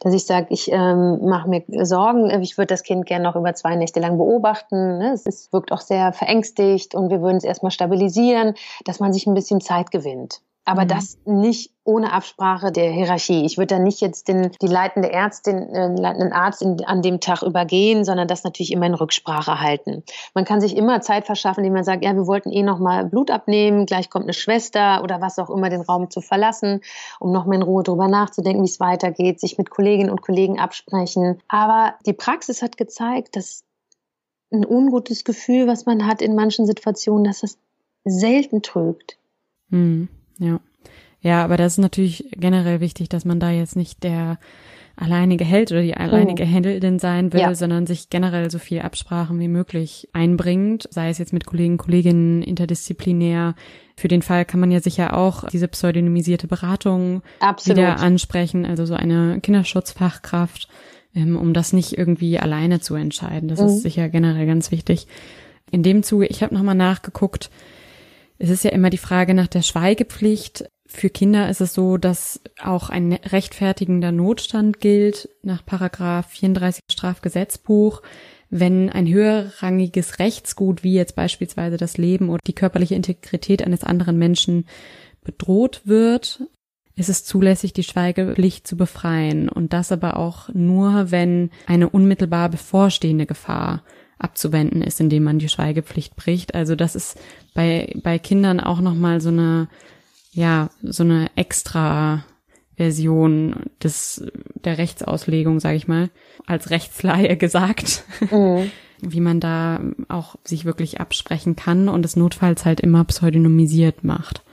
dass ich sage, ich ähm, mache mir Sorgen, ich würde das Kind gerne noch über zwei Nächte lang beobachten. Ne? Es ist, wirkt auch sehr verängstigt und wir würden es erstmal stabilisieren, dass man sich ein bisschen Zeit gewinnt. Aber mhm. das nicht ohne Absprache der Hierarchie. Ich würde da nicht jetzt den, die leitende Ärztin, äh, leitenden Arzt in, an dem Tag übergehen, sondern das natürlich immer in Rücksprache halten. Man kann sich immer Zeit verschaffen, indem man sagt, ja, wir wollten eh noch mal Blut abnehmen, gleich kommt eine Schwester oder was auch immer, den Raum zu verlassen, um noch mal in Ruhe drüber nachzudenken, wie es weitergeht, sich mit Kolleginnen und Kollegen absprechen. Aber die Praxis hat gezeigt, dass ein ungutes Gefühl, was man hat in manchen Situationen, dass das selten trügt. Mhm. Ja. Ja, aber das ist natürlich generell wichtig, dass man da jetzt nicht der alleinige Held oder die alleinige mhm. Heldin sein will, ja. sondern sich generell so viel Absprachen wie möglich einbringt, sei es jetzt mit Kollegen, Kolleginnen, interdisziplinär. Für den Fall kann man ja sicher auch diese pseudonymisierte Beratung Absolut. wieder ansprechen, also so eine Kinderschutzfachkraft, ähm, um das nicht irgendwie alleine zu entscheiden. Das mhm. ist sicher generell ganz wichtig. In dem Zuge, ich habe nochmal nachgeguckt, es ist ja immer die Frage nach der Schweigepflicht. Für Kinder ist es so, dass auch ein rechtfertigender Notstand gilt nach Paragraph 34 Strafgesetzbuch, wenn ein höherrangiges Rechtsgut wie jetzt beispielsweise das Leben oder die körperliche Integrität eines anderen Menschen bedroht wird, ist es zulässig, die Schweigepflicht zu befreien und das aber auch nur, wenn eine unmittelbar bevorstehende Gefahr abzuwenden ist, indem man die Schweigepflicht bricht. Also das ist bei, bei Kindern auch nochmal so eine, ja, so eine extra Version des der Rechtsauslegung, sage ich mal, als Rechtsleihe gesagt, mhm. wie man da auch sich wirklich absprechen kann und es notfalls halt immer pseudonymisiert macht,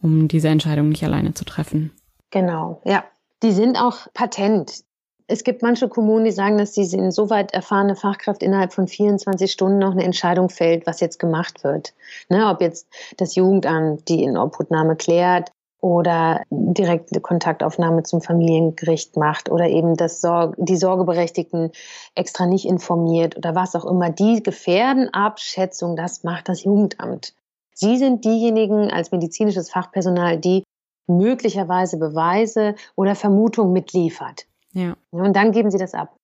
um diese Entscheidung nicht alleine zu treffen. Genau, ja. Die sind auch patent. Es gibt manche Kommunen, die sagen, dass diese insoweit erfahrene Fachkraft innerhalb von 24 Stunden noch eine Entscheidung fällt, was jetzt gemacht wird. Ne, ob jetzt das Jugendamt die Inobhutnahme klärt oder direkte Kontaktaufnahme zum Familiengericht macht oder eben das Sorge, die Sorgeberechtigten extra nicht informiert oder was auch immer. Die Gefährdenabschätzung, das macht das Jugendamt. Sie sind diejenigen als medizinisches Fachpersonal, die möglicherweise Beweise oder Vermutungen mitliefert. Ja. Und dann geben sie das ab.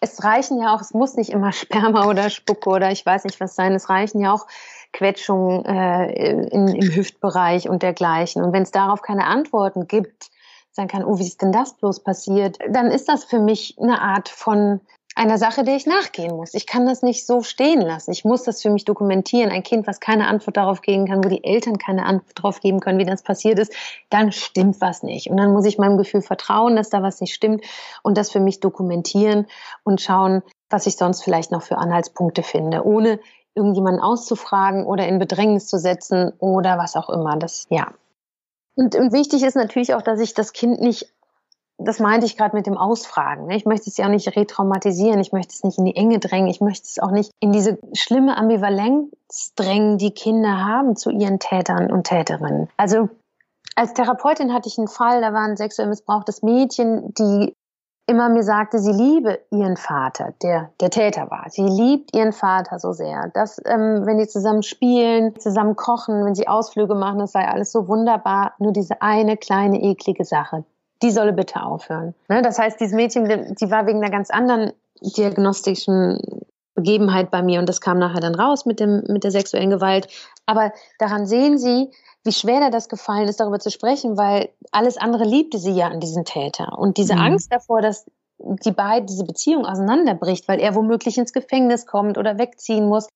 Es reichen ja auch, es muss nicht immer Sperma oder Spucke oder ich weiß nicht was sein, es reichen ja auch Quetschungen äh, in, im Hüftbereich und dergleichen. Und wenn es darauf keine Antworten gibt, sagen kann, oh, wie ist denn das bloß passiert, dann ist das für mich eine Art von einer Sache, der ich nachgehen muss. Ich kann das nicht so stehen lassen. Ich muss das für mich dokumentieren. Ein Kind, was keine Antwort darauf geben kann, wo die Eltern keine Antwort darauf geben können, wie das passiert ist, dann stimmt was nicht. Und dann muss ich meinem Gefühl vertrauen, dass da was nicht stimmt und das für mich dokumentieren und schauen, was ich sonst vielleicht noch für Anhaltspunkte finde, ohne irgendjemanden auszufragen oder in Bedrängnis zu setzen oder was auch immer. Das, ja. Und, und wichtig ist natürlich auch, dass ich das Kind nicht das meinte ich gerade mit dem Ausfragen. Ne? Ich möchte es ja auch nicht retraumatisieren, ich möchte es nicht in die Enge drängen, ich möchte es auch nicht in diese schlimme Ambivalenz drängen, die Kinder haben zu ihren Tätern und Täterinnen. Also als Therapeutin hatte ich einen Fall, da war ein sexuell missbrauchtes Mädchen, die immer mir sagte, sie liebe ihren Vater, der der Täter war. Sie liebt ihren Vater so sehr, dass ähm, wenn die zusammen spielen, zusammen kochen, wenn sie Ausflüge machen, das sei alles so wunderbar. Nur diese eine kleine eklige Sache, die solle bitte aufhören. Ne? Das heißt, dieses Mädchen, die war wegen einer ganz anderen diagnostischen Begebenheit bei mir und das kam nachher dann raus mit dem mit der sexuellen Gewalt. Aber daran sehen Sie, wie schwer da das gefallen ist, darüber zu sprechen, weil alles andere liebte sie ja an diesen Täter und diese mhm. Angst davor, dass die beiden diese Beziehung auseinanderbricht, weil er womöglich ins Gefängnis kommt oder wegziehen muss,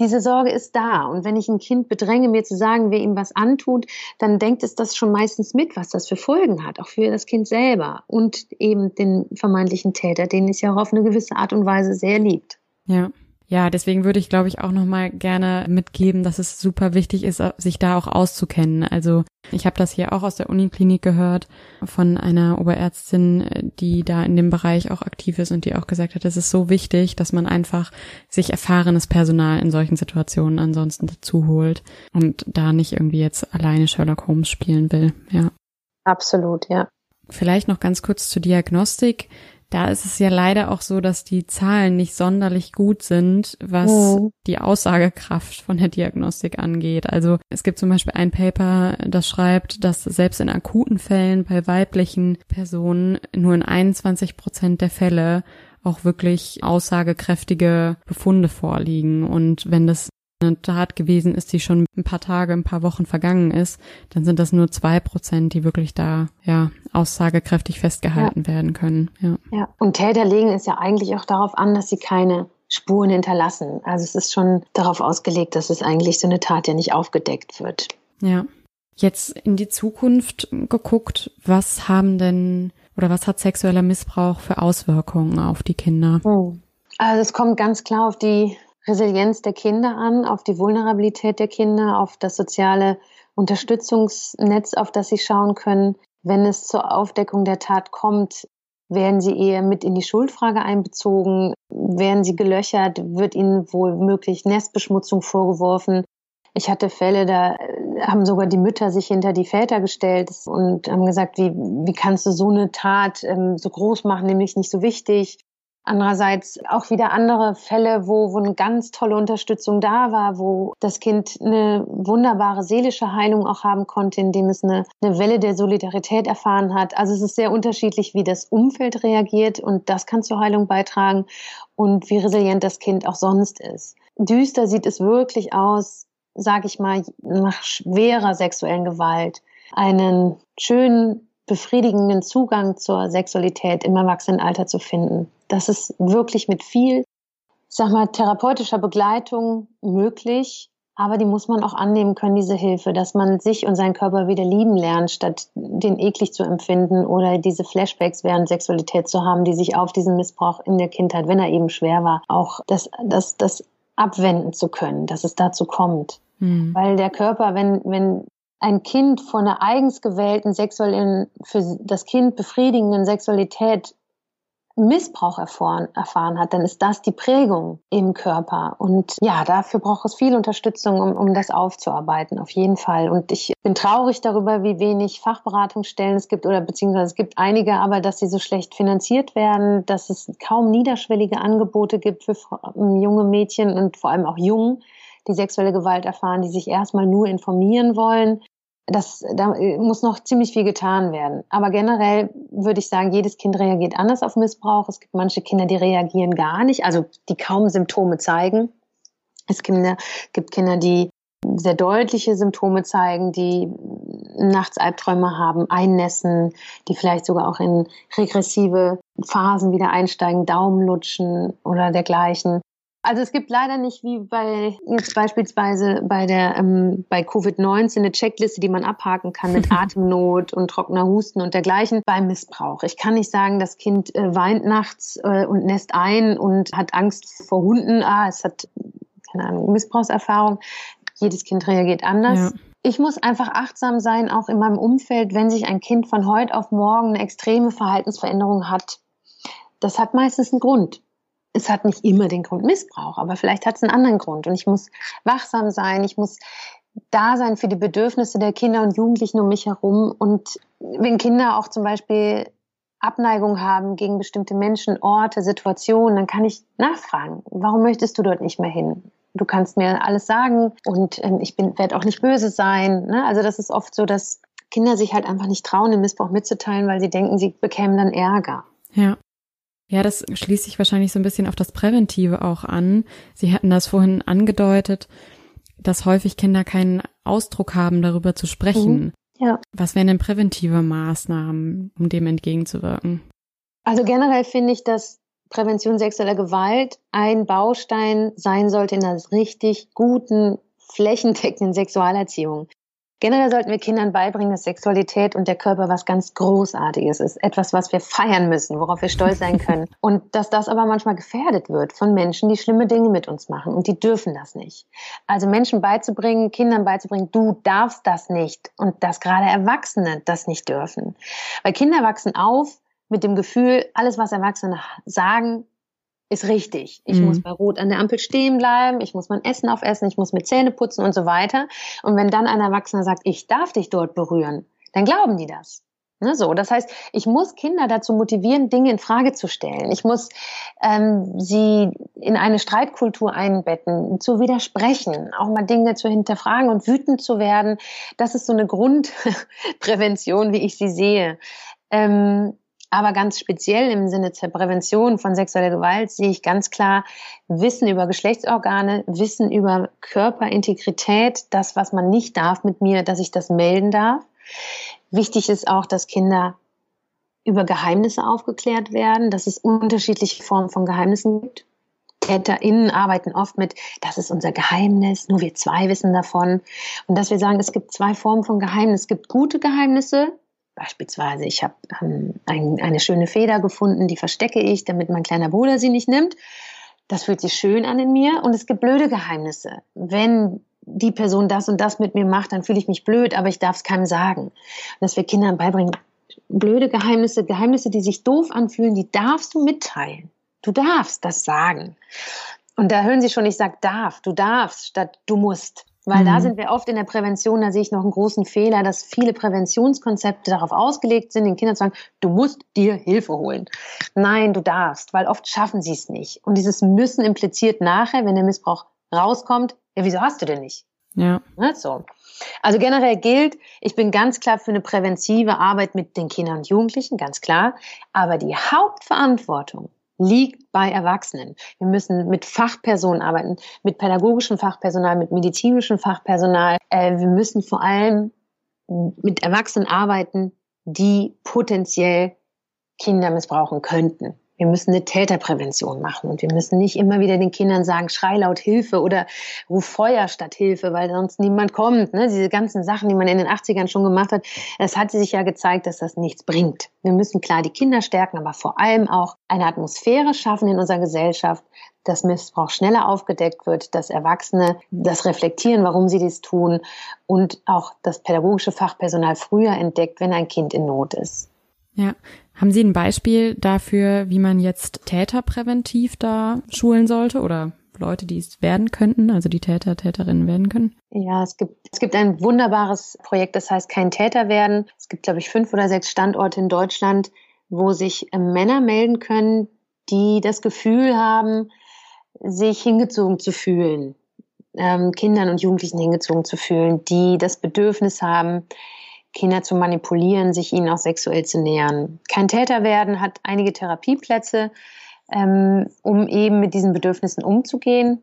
diese Sorge ist da. Und wenn ich ein Kind bedränge, mir zu sagen, wer ihm was antut, dann denkt es das schon meistens mit, was das für Folgen hat, auch für das Kind selber und eben den vermeintlichen Täter, den es ja auch auf eine gewisse Art und Weise sehr liebt. Ja. Ja, deswegen würde ich, glaube ich, auch nochmal gerne mitgeben, dass es super wichtig ist, sich da auch auszukennen. Also ich habe das hier auch aus der Uniklinik gehört von einer Oberärztin, die da in dem Bereich auch aktiv ist und die auch gesagt hat, es ist so wichtig, dass man einfach sich erfahrenes Personal in solchen Situationen ansonsten dazu holt und da nicht irgendwie jetzt alleine Sherlock Holmes spielen will. Ja. Absolut, ja. Vielleicht noch ganz kurz zur Diagnostik da ist es ja leider auch so, dass die Zahlen nicht sonderlich gut sind, was oh. die Aussagekraft von der Diagnostik angeht. Also es gibt zum Beispiel ein Paper, das schreibt, dass selbst in akuten Fällen bei weiblichen Personen nur in 21 Prozent der Fälle auch wirklich aussagekräftige Befunde vorliegen. Und wenn das eine Tat gewesen ist, die schon ein paar Tage, ein paar Wochen vergangen ist, dann sind das nur zwei Prozent, die wirklich da ja aussagekräftig festgehalten ja. werden können. Ja. ja, und Täter legen es ja eigentlich auch darauf an, dass sie keine Spuren hinterlassen. Also es ist schon darauf ausgelegt, dass es eigentlich so eine Tat ja nicht aufgedeckt wird. Ja. Jetzt in die Zukunft geguckt, was haben denn oder was hat sexueller Missbrauch für Auswirkungen auf die Kinder? Oh. Also es kommt ganz klar auf die Resilienz der Kinder an, auf die Vulnerabilität der Kinder, auf das soziale Unterstützungsnetz, auf das sie schauen können. Wenn es zur Aufdeckung der Tat kommt, werden sie eher mit in die Schuldfrage einbezogen, werden sie gelöchert, wird ihnen wohl möglich Nestbeschmutzung vorgeworfen. Ich hatte Fälle, da haben sogar die Mütter sich hinter die Väter gestellt und haben gesagt, wie, wie kannst du so eine Tat ähm, so groß machen, nämlich nicht so wichtig. Andererseits auch wieder andere Fälle, wo, wo eine ganz tolle Unterstützung da war, wo das Kind eine wunderbare seelische Heilung auch haben konnte, indem es eine, eine Welle der Solidarität erfahren hat. Also es ist sehr unterschiedlich, wie das Umfeld reagiert und das kann zur Heilung beitragen und wie resilient das Kind auch sonst ist. Düster sieht es wirklich aus, sage ich mal, nach schwerer sexuellen Gewalt. Einen schönen befriedigenden Zugang zur Sexualität im Erwachsenenalter zu finden. Das ist wirklich mit viel, sag mal, therapeutischer Begleitung möglich, aber die muss man auch annehmen können, diese Hilfe, dass man sich und seinen Körper wieder lieben lernt, statt den eklig zu empfinden oder diese Flashbacks während Sexualität zu haben, die sich auf diesen Missbrauch in der Kindheit, wenn er eben schwer war, auch das, das, das abwenden zu können, dass es dazu kommt. Mhm. Weil der Körper, wenn, wenn ein Kind von einer eigens gewählten sexuellen, für das Kind befriedigenden Sexualität Missbrauch erfahren, erfahren hat, dann ist das die Prägung im Körper. Und ja, dafür braucht es viel Unterstützung, um, um das aufzuarbeiten, auf jeden Fall. Und ich bin traurig darüber, wie wenig Fachberatungsstellen es gibt oder beziehungsweise es gibt einige, aber dass sie so schlecht finanziert werden, dass es kaum niederschwellige Angebote gibt für junge Mädchen und vor allem auch Jungen, die sexuelle Gewalt erfahren, die sich erstmal nur informieren wollen das, da muss noch ziemlich viel getan werden. Aber generell würde ich sagen, jedes Kind reagiert anders auf Missbrauch. Es gibt manche Kinder, die reagieren gar nicht, also die kaum Symptome zeigen. Es gibt Kinder, die sehr deutliche Symptome zeigen, die nachts Albträume haben, einnässen, die vielleicht sogar auch in regressive Phasen wieder einsteigen, Daumen lutschen oder dergleichen. Also es gibt leider nicht wie bei jetzt beispielsweise bei der ähm, bei Covid-19 eine Checkliste, die man abhaken kann mit Atemnot und trockener Husten und dergleichen beim Missbrauch. Ich kann nicht sagen, das Kind äh, weint nachts äh, und nässt ein und hat Angst vor Hunden. Ah, es hat keine Ahnung Missbrauchserfahrung. Jedes Kind reagiert anders. Ja. Ich muss einfach achtsam sein, auch in meinem Umfeld, wenn sich ein Kind von heute auf morgen eine extreme Verhaltensveränderung hat. Das hat meistens einen Grund es hat nicht immer den Grund Missbrauch, aber vielleicht hat es einen anderen Grund. Und ich muss wachsam sein, ich muss da sein für die Bedürfnisse der Kinder und Jugendlichen um mich herum. Und wenn Kinder auch zum Beispiel Abneigung haben gegen bestimmte Menschen, Orte, Situationen, dann kann ich nachfragen, warum möchtest du dort nicht mehr hin? Du kannst mir alles sagen und ähm, ich werde auch nicht böse sein. Ne? Also das ist oft so, dass Kinder sich halt einfach nicht trauen, den Missbrauch mitzuteilen, weil sie denken, sie bekämen dann Ärger. Ja. Ja, das schließt sich wahrscheinlich so ein bisschen auf das Präventive auch an. Sie hatten das vorhin angedeutet, dass häufig Kinder keinen Ausdruck haben, darüber zu sprechen. Mhm. Ja. Was wären denn präventive Maßnahmen, um dem entgegenzuwirken? Also generell finde ich, dass Prävention sexueller Gewalt ein Baustein sein sollte in einer richtig guten, flächendeckenden Sexualerziehung. Generell sollten wir Kindern beibringen, dass Sexualität und der Körper was ganz Großartiges ist. Etwas, was wir feiern müssen, worauf wir stolz sein können. Und dass das aber manchmal gefährdet wird von Menschen, die schlimme Dinge mit uns machen. Und die dürfen das nicht. Also Menschen beizubringen, Kindern beizubringen, du darfst das nicht. Und dass gerade Erwachsene das nicht dürfen. Weil Kinder wachsen auf mit dem Gefühl, alles, was Erwachsene sagen, ist richtig. Ich mhm. muss bei Rot an der Ampel stehen bleiben, ich muss mein Essen aufessen, ich muss mir Zähne putzen und so weiter. Und wenn dann ein Erwachsener sagt, ich darf dich dort berühren, dann glauben die das. Ne, so, das heißt, ich muss Kinder dazu motivieren, Dinge in Frage zu stellen. Ich muss ähm, sie in eine Streitkultur einbetten, zu widersprechen, auch mal Dinge zu hinterfragen und wütend zu werden. Das ist so eine Grundprävention, wie ich sie sehe. Ähm, aber ganz speziell im Sinne der Prävention von sexueller Gewalt sehe ich ganz klar Wissen über Geschlechtsorgane, Wissen über Körperintegrität, das, was man nicht darf mit mir, dass ich das melden darf. Wichtig ist auch, dass Kinder über Geheimnisse aufgeklärt werden, dass es unterschiedliche Formen von Geheimnissen gibt. TäterInnen arbeiten oft mit, das ist unser Geheimnis, nur wir zwei wissen davon. Und dass wir sagen, es gibt zwei Formen von Geheimnis. Es gibt gute Geheimnisse, Beispielsweise, ich habe ähm, ein, eine schöne Feder gefunden, die verstecke ich, damit mein kleiner Bruder sie nicht nimmt. Das fühlt sich schön an in mir. Und es gibt blöde Geheimnisse. Wenn die Person das und das mit mir macht, dann fühle ich mich blöd, aber ich darf es keinem sagen. Dass wir Kindern beibringen, blöde Geheimnisse, Geheimnisse, die sich doof anfühlen, die darfst du mitteilen. Du darfst das sagen. Und da hören Sie schon, ich sage darf, du darfst statt du musst. Weil mhm. da sind wir oft in der Prävention, da sehe ich noch einen großen Fehler, dass viele Präventionskonzepte darauf ausgelegt sind, den Kindern zu sagen, du musst dir Hilfe holen. Nein, du darfst, weil oft schaffen sie es nicht. Und dieses Müssen impliziert nachher, wenn der Missbrauch rauskommt, ja, wieso hast du denn nicht? Ja. Ne, so. Also generell gilt, ich bin ganz klar für eine präventive Arbeit mit den Kindern und Jugendlichen, ganz klar. Aber die Hauptverantwortung liegt bei Erwachsenen. Wir müssen mit Fachpersonen arbeiten, mit pädagogischem Fachpersonal, mit medizinischem Fachpersonal. Äh, wir müssen vor allem mit Erwachsenen arbeiten, die potenziell Kinder missbrauchen könnten. Wir müssen eine Täterprävention machen und wir müssen nicht immer wieder den Kindern sagen, schrei laut Hilfe oder ruf Feuer statt Hilfe, weil sonst niemand kommt. Ne? Diese ganzen Sachen, die man in den 80ern schon gemacht hat, es hat sich ja gezeigt, dass das nichts bringt. Wir müssen klar die Kinder stärken, aber vor allem auch eine Atmosphäre schaffen in unserer Gesellschaft, dass Missbrauch schneller aufgedeckt wird, dass Erwachsene das reflektieren, warum sie dies tun und auch das pädagogische Fachpersonal früher entdeckt, wenn ein Kind in Not ist. Ja. Haben Sie ein Beispiel dafür, wie man jetzt Täter präventiv da schulen sollte oder Leute, die es werden könnten, also die Täter, Täterinnen werden können? Ja, es gibt, es gibt ein wunderbares Projekt, das heißt Kein Täter werden. Es gibt, glaube ich, fünf oder sechs Standorte in Deutschland, wo sich Männer melden können, die das Gefühl haben, sich hingezogen zu fühlen, ähm, Kindern und Jugendlichen hingezogen zu fühlen, die das Bedürfnis haben, Kinder zu manipulieren, sich ihnen auch sexuell zu nähern. Kein Täter werden hat einige Therapieplätze, ähm, um eben mit diesen Bedürfnissen umzugehen.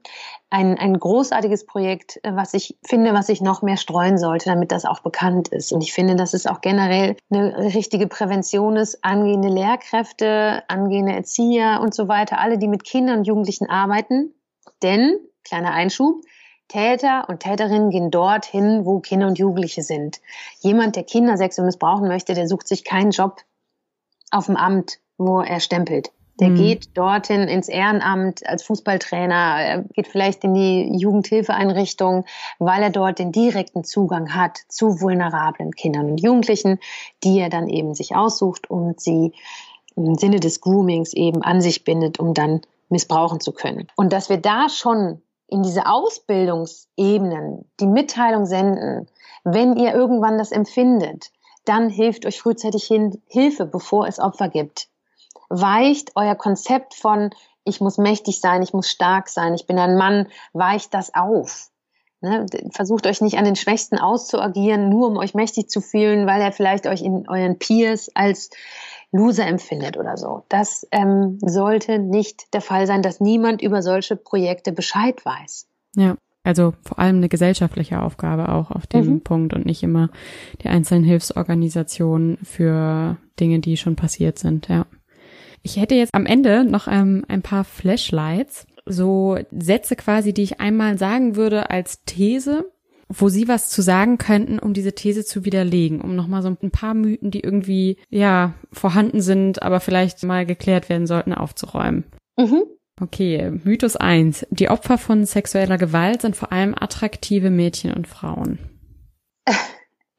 Ein, ein großartiges Projekt, äh, was ich finde, was ich noch mehr streuen sollte, damit das auch bekannt ist. Und ich finde, dass es auch generell eine richtige Prävention ist, angehende Lehrkräfte, angehende Erzieher und so weiter, alle, die mit Kindern und Jugendlichen arbeiten. Denn, kleiner Einschub, Täter und Täterinnen gehen dorthin, wo Kinder und Jugendliche sind. Jemand, der Kinder sexuell missbrauchen möchte, der sucht sich keinen Job auf dem Amt, wo er stempelt. Der mhm. geht dorthin ins Ehrenamt als Fußballtrainer, er geht vielleicht in die Jugendhilfeeinrichtung, weil er dort den direkten Zugang hat zu vulnerablen Kindern und Jugendlichen, die er dann eben sich aussucht und sie im Sinne des Groomings eben an sich bindet, um dann missbrauchen zu können. Und dass wir da schon in diese Ausbildungsebenen die Mitteilung senden, wenn ihr irgendwann das empfindet, dann hilft euch frühzeitig hin, Hilfe, bevor es Opfer gibt. Weicht euer Konzept von ich muss mächtig sein, ich muss stark sein, ich bin ein Mann, weicht das auf. Ne? Versucht euch nicht an den Schwächsten auszuagieren, nur um euch mächtig zu fühlen, weil er vielleicht euch in euren Peers als Loser empfindet oder so. Das ähm, sollte nicht der Fall sein, dass niemand über solche Projekte Bescheid weiß. Ja. Also vor allem eine gesellschaftliche Aufgabe auch auf dem mhm. Punkt und nicht immer die einzelnen Hilfsorganisationen für Dinge, die schon passiert sind, ja. Ich hätte jetzt am Ende noch ähm, ein paar Flashlights, so Sätze quasi, die ich einmal sagen würde als These wo Sie was zu sagen könnten, um diese These zu widerlegen, um nochmal so ein paar Mythen, die irgendwie, ja, vorhanden sind, aber vielleicht mal geklärt werden sollten, aufzuräumen. Mhm. Okay, Mythos eins: Die Opfer von sexueller Gewalt sind vor allem attraktive Mädchen und Frauen.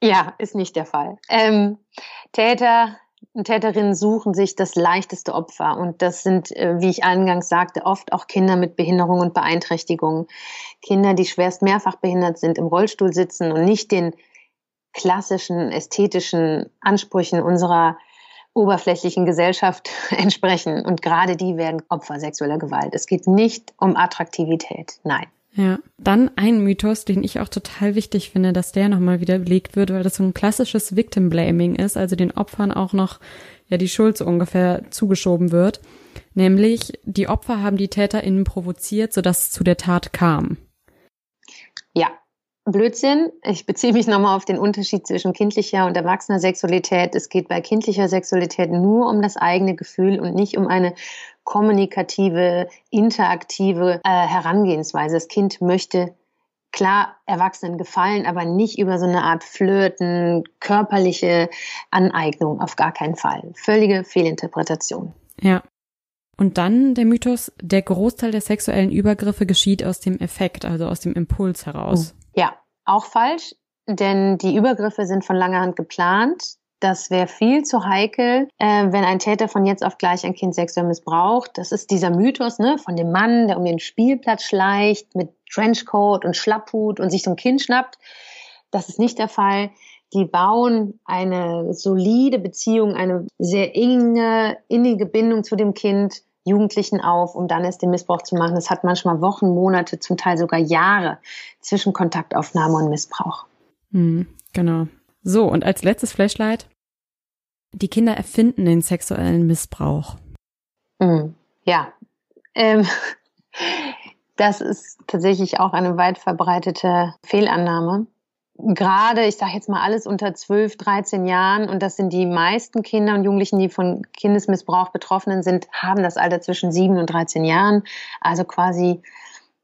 Ja, ist nicht der Fall. Ähm, Täter Täterinnen suchen sich das leichteste Opfer. Und das sind, äh, wie ich eingangs sagte, oft auch Kinder mit Behinderung und Beeinträchtigung. Kinder, die schwerst mehrfach behindert sind, im Rollstuhl sitzen und nicht den klassischen ästhetischen Ansprüchen unserer oberflächlichen Gesellschaft entsprechen. Und gerade die werden Opfer sexueller Gewalt. Es geht nicht um Attraktivität. Nein. Ja, dann ein Mythos, den ich auch total wichtig finde, dass der nochmal wieder belegt wird, weil das so ein klassisches Victim Blaming ist, also den Opfern auch noch ja die Schuld so ungefähr zugeschoben wird. Nämlich, die Opfer haben die TäterInnen provoziert, sodass es zu der Tat kam. Ja, Blödsinn. Ich beziehe mich nochmal auf den Unterschied zwischen kindlicher und erwachsener Sexualität. Es geht bei kindlicher Sexualität nur um das eigene Gefühl und nicht um eine kommunikative, interaktive äh, Herangehensweise. Das Kind möchte klar Erwachsenen gefallen, aber nicht über so eine Art Flirten, körperliche Aneignung, auf gar keinen Fall. Völlige Fehlinterpretation. Ja. Und dann der Mythos, der Großteil der sexuellen Übergriffe geschieht aus dem Effekt, also aus dem Impuls heraus. Ja, auch falsch, denn die Übergriffe sind von langer Hand geplant. Das wäre viel zu heikel, äh, wenn ein Täter von jetzt auf gleich ein Kind sexuell missbraucht. Das ist dieser Mythos ne, von dem Mann, der um den Spielplatz schleicht mit Trenchcoat und Schlapphut und sich ein Kind schnappt. Das ist nicht der Fall. Die bauen eine solide Beziehung, eine sehr enge, innige Bindung zu dem Kind, Jugendlichen auf, um dann erst den Missbrauch zu machen. Es hat manchmal Wochen, Monate, zum Teil sogar Jahre zwischen Kontaktaufnahme und Missbrauch. Mhm, genau. So, und als letztes Flashlight, die Kinder erfinden den sexuellen Missbrauch. Mhm. Ja, ähm, das ist tatsächlich auch eine weit verbreitete Fehlannahme. Gerade, ich sage jetzt mal alles unter 12, 13 Jahren, und das sind die meisten Kinder und Jugendlichen, die von Kindesmissbrauch betroffen sind, haben das Alter zwischen 7 und 13 Jahren, also quasi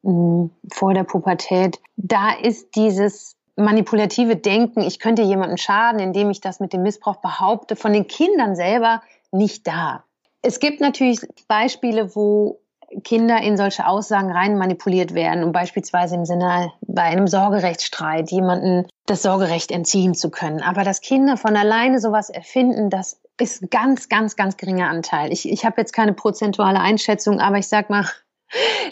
mh, mm, vor der Pubertät. Da ist dieses manipulative Denken, ich könnte jemandem schaden, indem ich das mit dem Missbrauch behaupte, von den Kindern selber nicht da. Es gibt natürlich Beispiele, wo Kinder in solche Aussagen rein manipuliert werden, um beispielsweise im Sinne bei einem Sorgerechtsstreit jemanden das Sorgerecht entziehen zu können. Aber dass Kinder von alleine sowas erfinden, das ist ganz, ganz, ganz geringer Anteil. Ich, ich habe jetzt keine prozentuale Einschätzung, aber ich sag mal,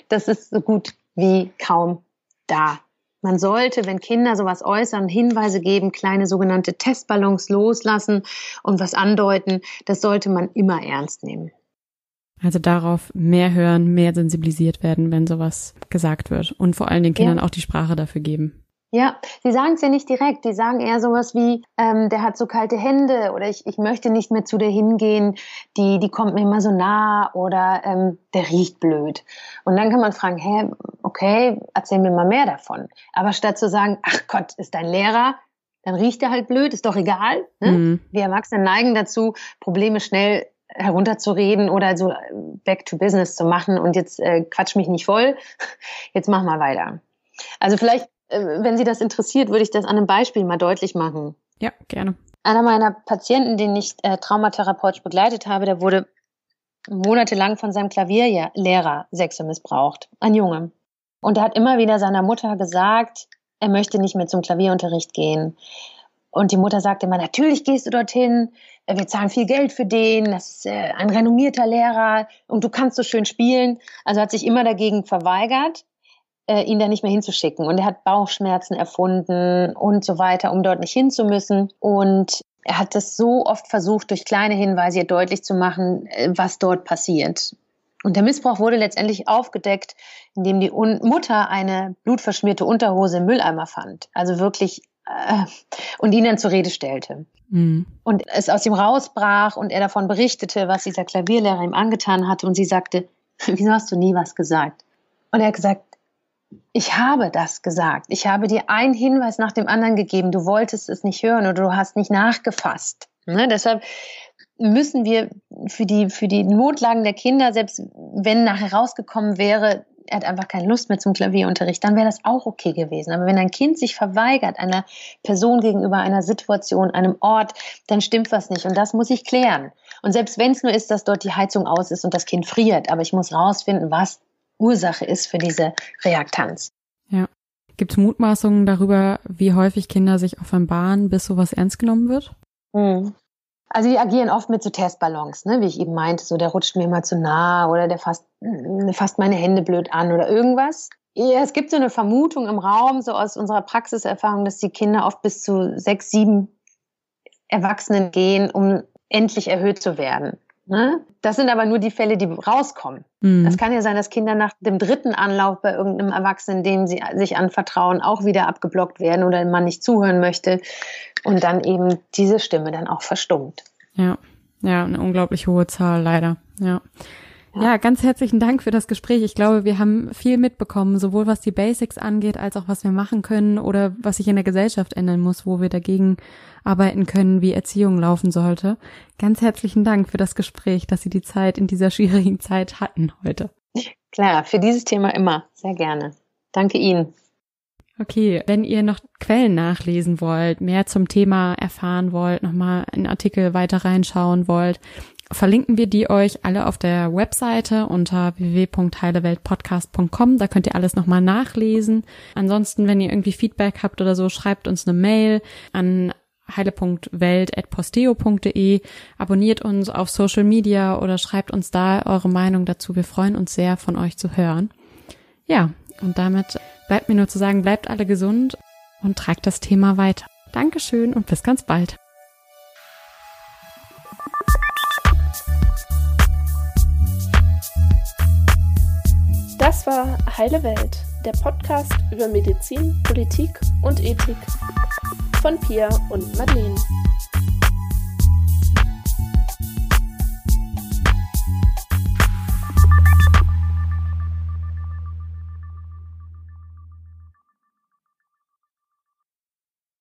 das ist so gut wie kaum da. Man sollte, wenn Kinder sowas äußern, Hinweise geben, kleine sogenannte Testballons loslassen und was andeuten, das sollte man immer ernst nehmen. Also darauf mehr hören, mehr sensibilisiert werden, wenn sowas gesagt wird. Und vor allem den Kindern ja. auch die Sprache dafür geben. Ja, sie sagen es ja nicht direkt. Die sagen eher sowas wie, ähm, der hat so kalte Hände oder ich, ich möchte nicht mehr zu der hingehen, die, die kommt mir immer so nah oder ähm, der riecht blöd. Und dann kann man fragen, hä, okay, erzähl mir mal mehr davon. Aber statt zu sagen, ach Gott, ist dein Lehrer, dann riecht er halt blöd, ist doch egal. Ne? Mhm. Wir Erwachsene neigen dazu, Probleme schnell herunterzureden oder so back to business zu machen und jetzt äh, quatsch mich nicht voll, jetzt mach mal weiter. Also vielleicht, äh, wenn Sie das interessiert, würde ich das an einem Beispiel mal deutlich machen. Ja, gerne. Einer meiner Patienten, den ich äh, traumatherapeutisch begleitet habe, der wurde monatelang von seinem Klavierlehrer sexuell missbraucht, ein Junge. Und er hat immer wieder seiner Mutter gesagt, er möchte nicht mehr zum Klavierunterricht gehen. Und die Mutter sagte immer, natürlich gehst du dorthin, wir zahlen viel Geld für den, das ist äh, ein renommierter Lehrer und du kannst so schön spielen. Also hat sich immer dagegen verweigert, äh, ihn da nicht mehr hinzuschicken. Und er hat Bauchschmerzen erfunden und so weiter, um dort nicht hinzumüssen. Und er hat das so oft versucht, durch kleine Hinweise ihr deutlich zu machen, äh, was dort passiert. Und der Missbrauch wurde letztendlich aufgedeckt, indem die Mutter eine blutverschmierte Unterhose im Mülleimer fand. Also wirklich äh, und ihn dann zur Rede stellte. Mhm. Und es aus ihm rausbrach und er davon berichtete, was dieser Klavierlehrer ihm angetan hatte. Und sie sagte, wieso hast du nie was gesagt? Und er hat gesagt, ich habe das gesagt. Ich habe dir einen Hinweis nach dem anderen gegeben. Du wolltest es nicht hören oder du hast nicht nachgefasst. Ne? Deshalb müssen wir für die, für die Notlagen der Kinder, selbst wenn nachher rausgekommen wäre, er hat einfach keine Lust mehr zum Klavierunterricht, dann wäre das auch okay gewesen. Aber wenn ein Kind sich verweigert einer Person gegenüber einer Situation, einem Ort, dann stimmt was nicht. Und das muss ich klären. Und selbst wenn es nur ist, dass dort die Heizung aus ist und das Kind friert, aber ich muss rausfinden, was Ursache ist für diese Reaktanz. Ja. Gibt es Mutmaßungen darüber, wie häufig Kinder sich offenbaren, bis sowas ernst genommen wird? Hm. Also die agieren oft mit so Testballons, ne? wie ich eben meinte, so der rutscht mir mal zu nah oder der fasst, mm, fasst meine Hände blöd an oder irgendwas. Ja, es gibt so eine Vermutung im Raum, so aus unserer Praxiserfahrung, dass die Kinder oft bis zu sechs, sieben Erwachsenen gehen, um endlich erhöht zu werden. Ne? Das sind aber nur die Fälle, die rauskommen. Mhm. Das kann ja sein, dass Kinder nach dem dritten Anlauf bei irgendeinem Erwachsenen, dem sie sich anvertrauen, auch wieder abgeblockt werden oder man nicht zuhören möchte und dann eben diese Stimme dann auch verstummt. Ja, ja, eine unglaublich hohe Zahl leider. Ja. Ja, ganz herzlichen Dank für das Gespräch. Ich glaube, wir haben viel mitbekommen, sowohl was die Basics angeht, als auch was wir machen können oder was sich in der Gesellschaft ändern muss, wo wir dagegen arbeiten können, wie Erziehung laufen sollte. Ganz herzlichen Dank für das Gespräch, dass Sie die Zeit in dieser schwierigen Zeit hatten heute. Klar, für dieses Thema immer. Sehr gerne. Danke Ihnen. Okay, wenn ihr noch Quellen nachlesen wollt, mehr zum Thema erfahren wollt, nochmal einen Artikel weiter reinschauen wollt, verlinken wir die euch alle auf der Webseite unter www.heileweltpodcast.com. Da könnt ihr alles nochmal nachlesen. Ansonsten, wenn ihr irgendwie Feedback habt oder so, schreibt uns eine Mail an heile.welt.posteo.de. Abonniert uns auf Social Media oder schreibt uns da eure Meinung dazu. Wir freuen uns sehr, von euch zu hören. Ja, und damit bleibt mir nur zu sagen, bleibt alle gesund und tragt das Thema weiter. Dankeschön und bis ganz bald. Das war Heile Welt, der Podcast über Medizin, Politik und Ethik von Pia und Madeleine.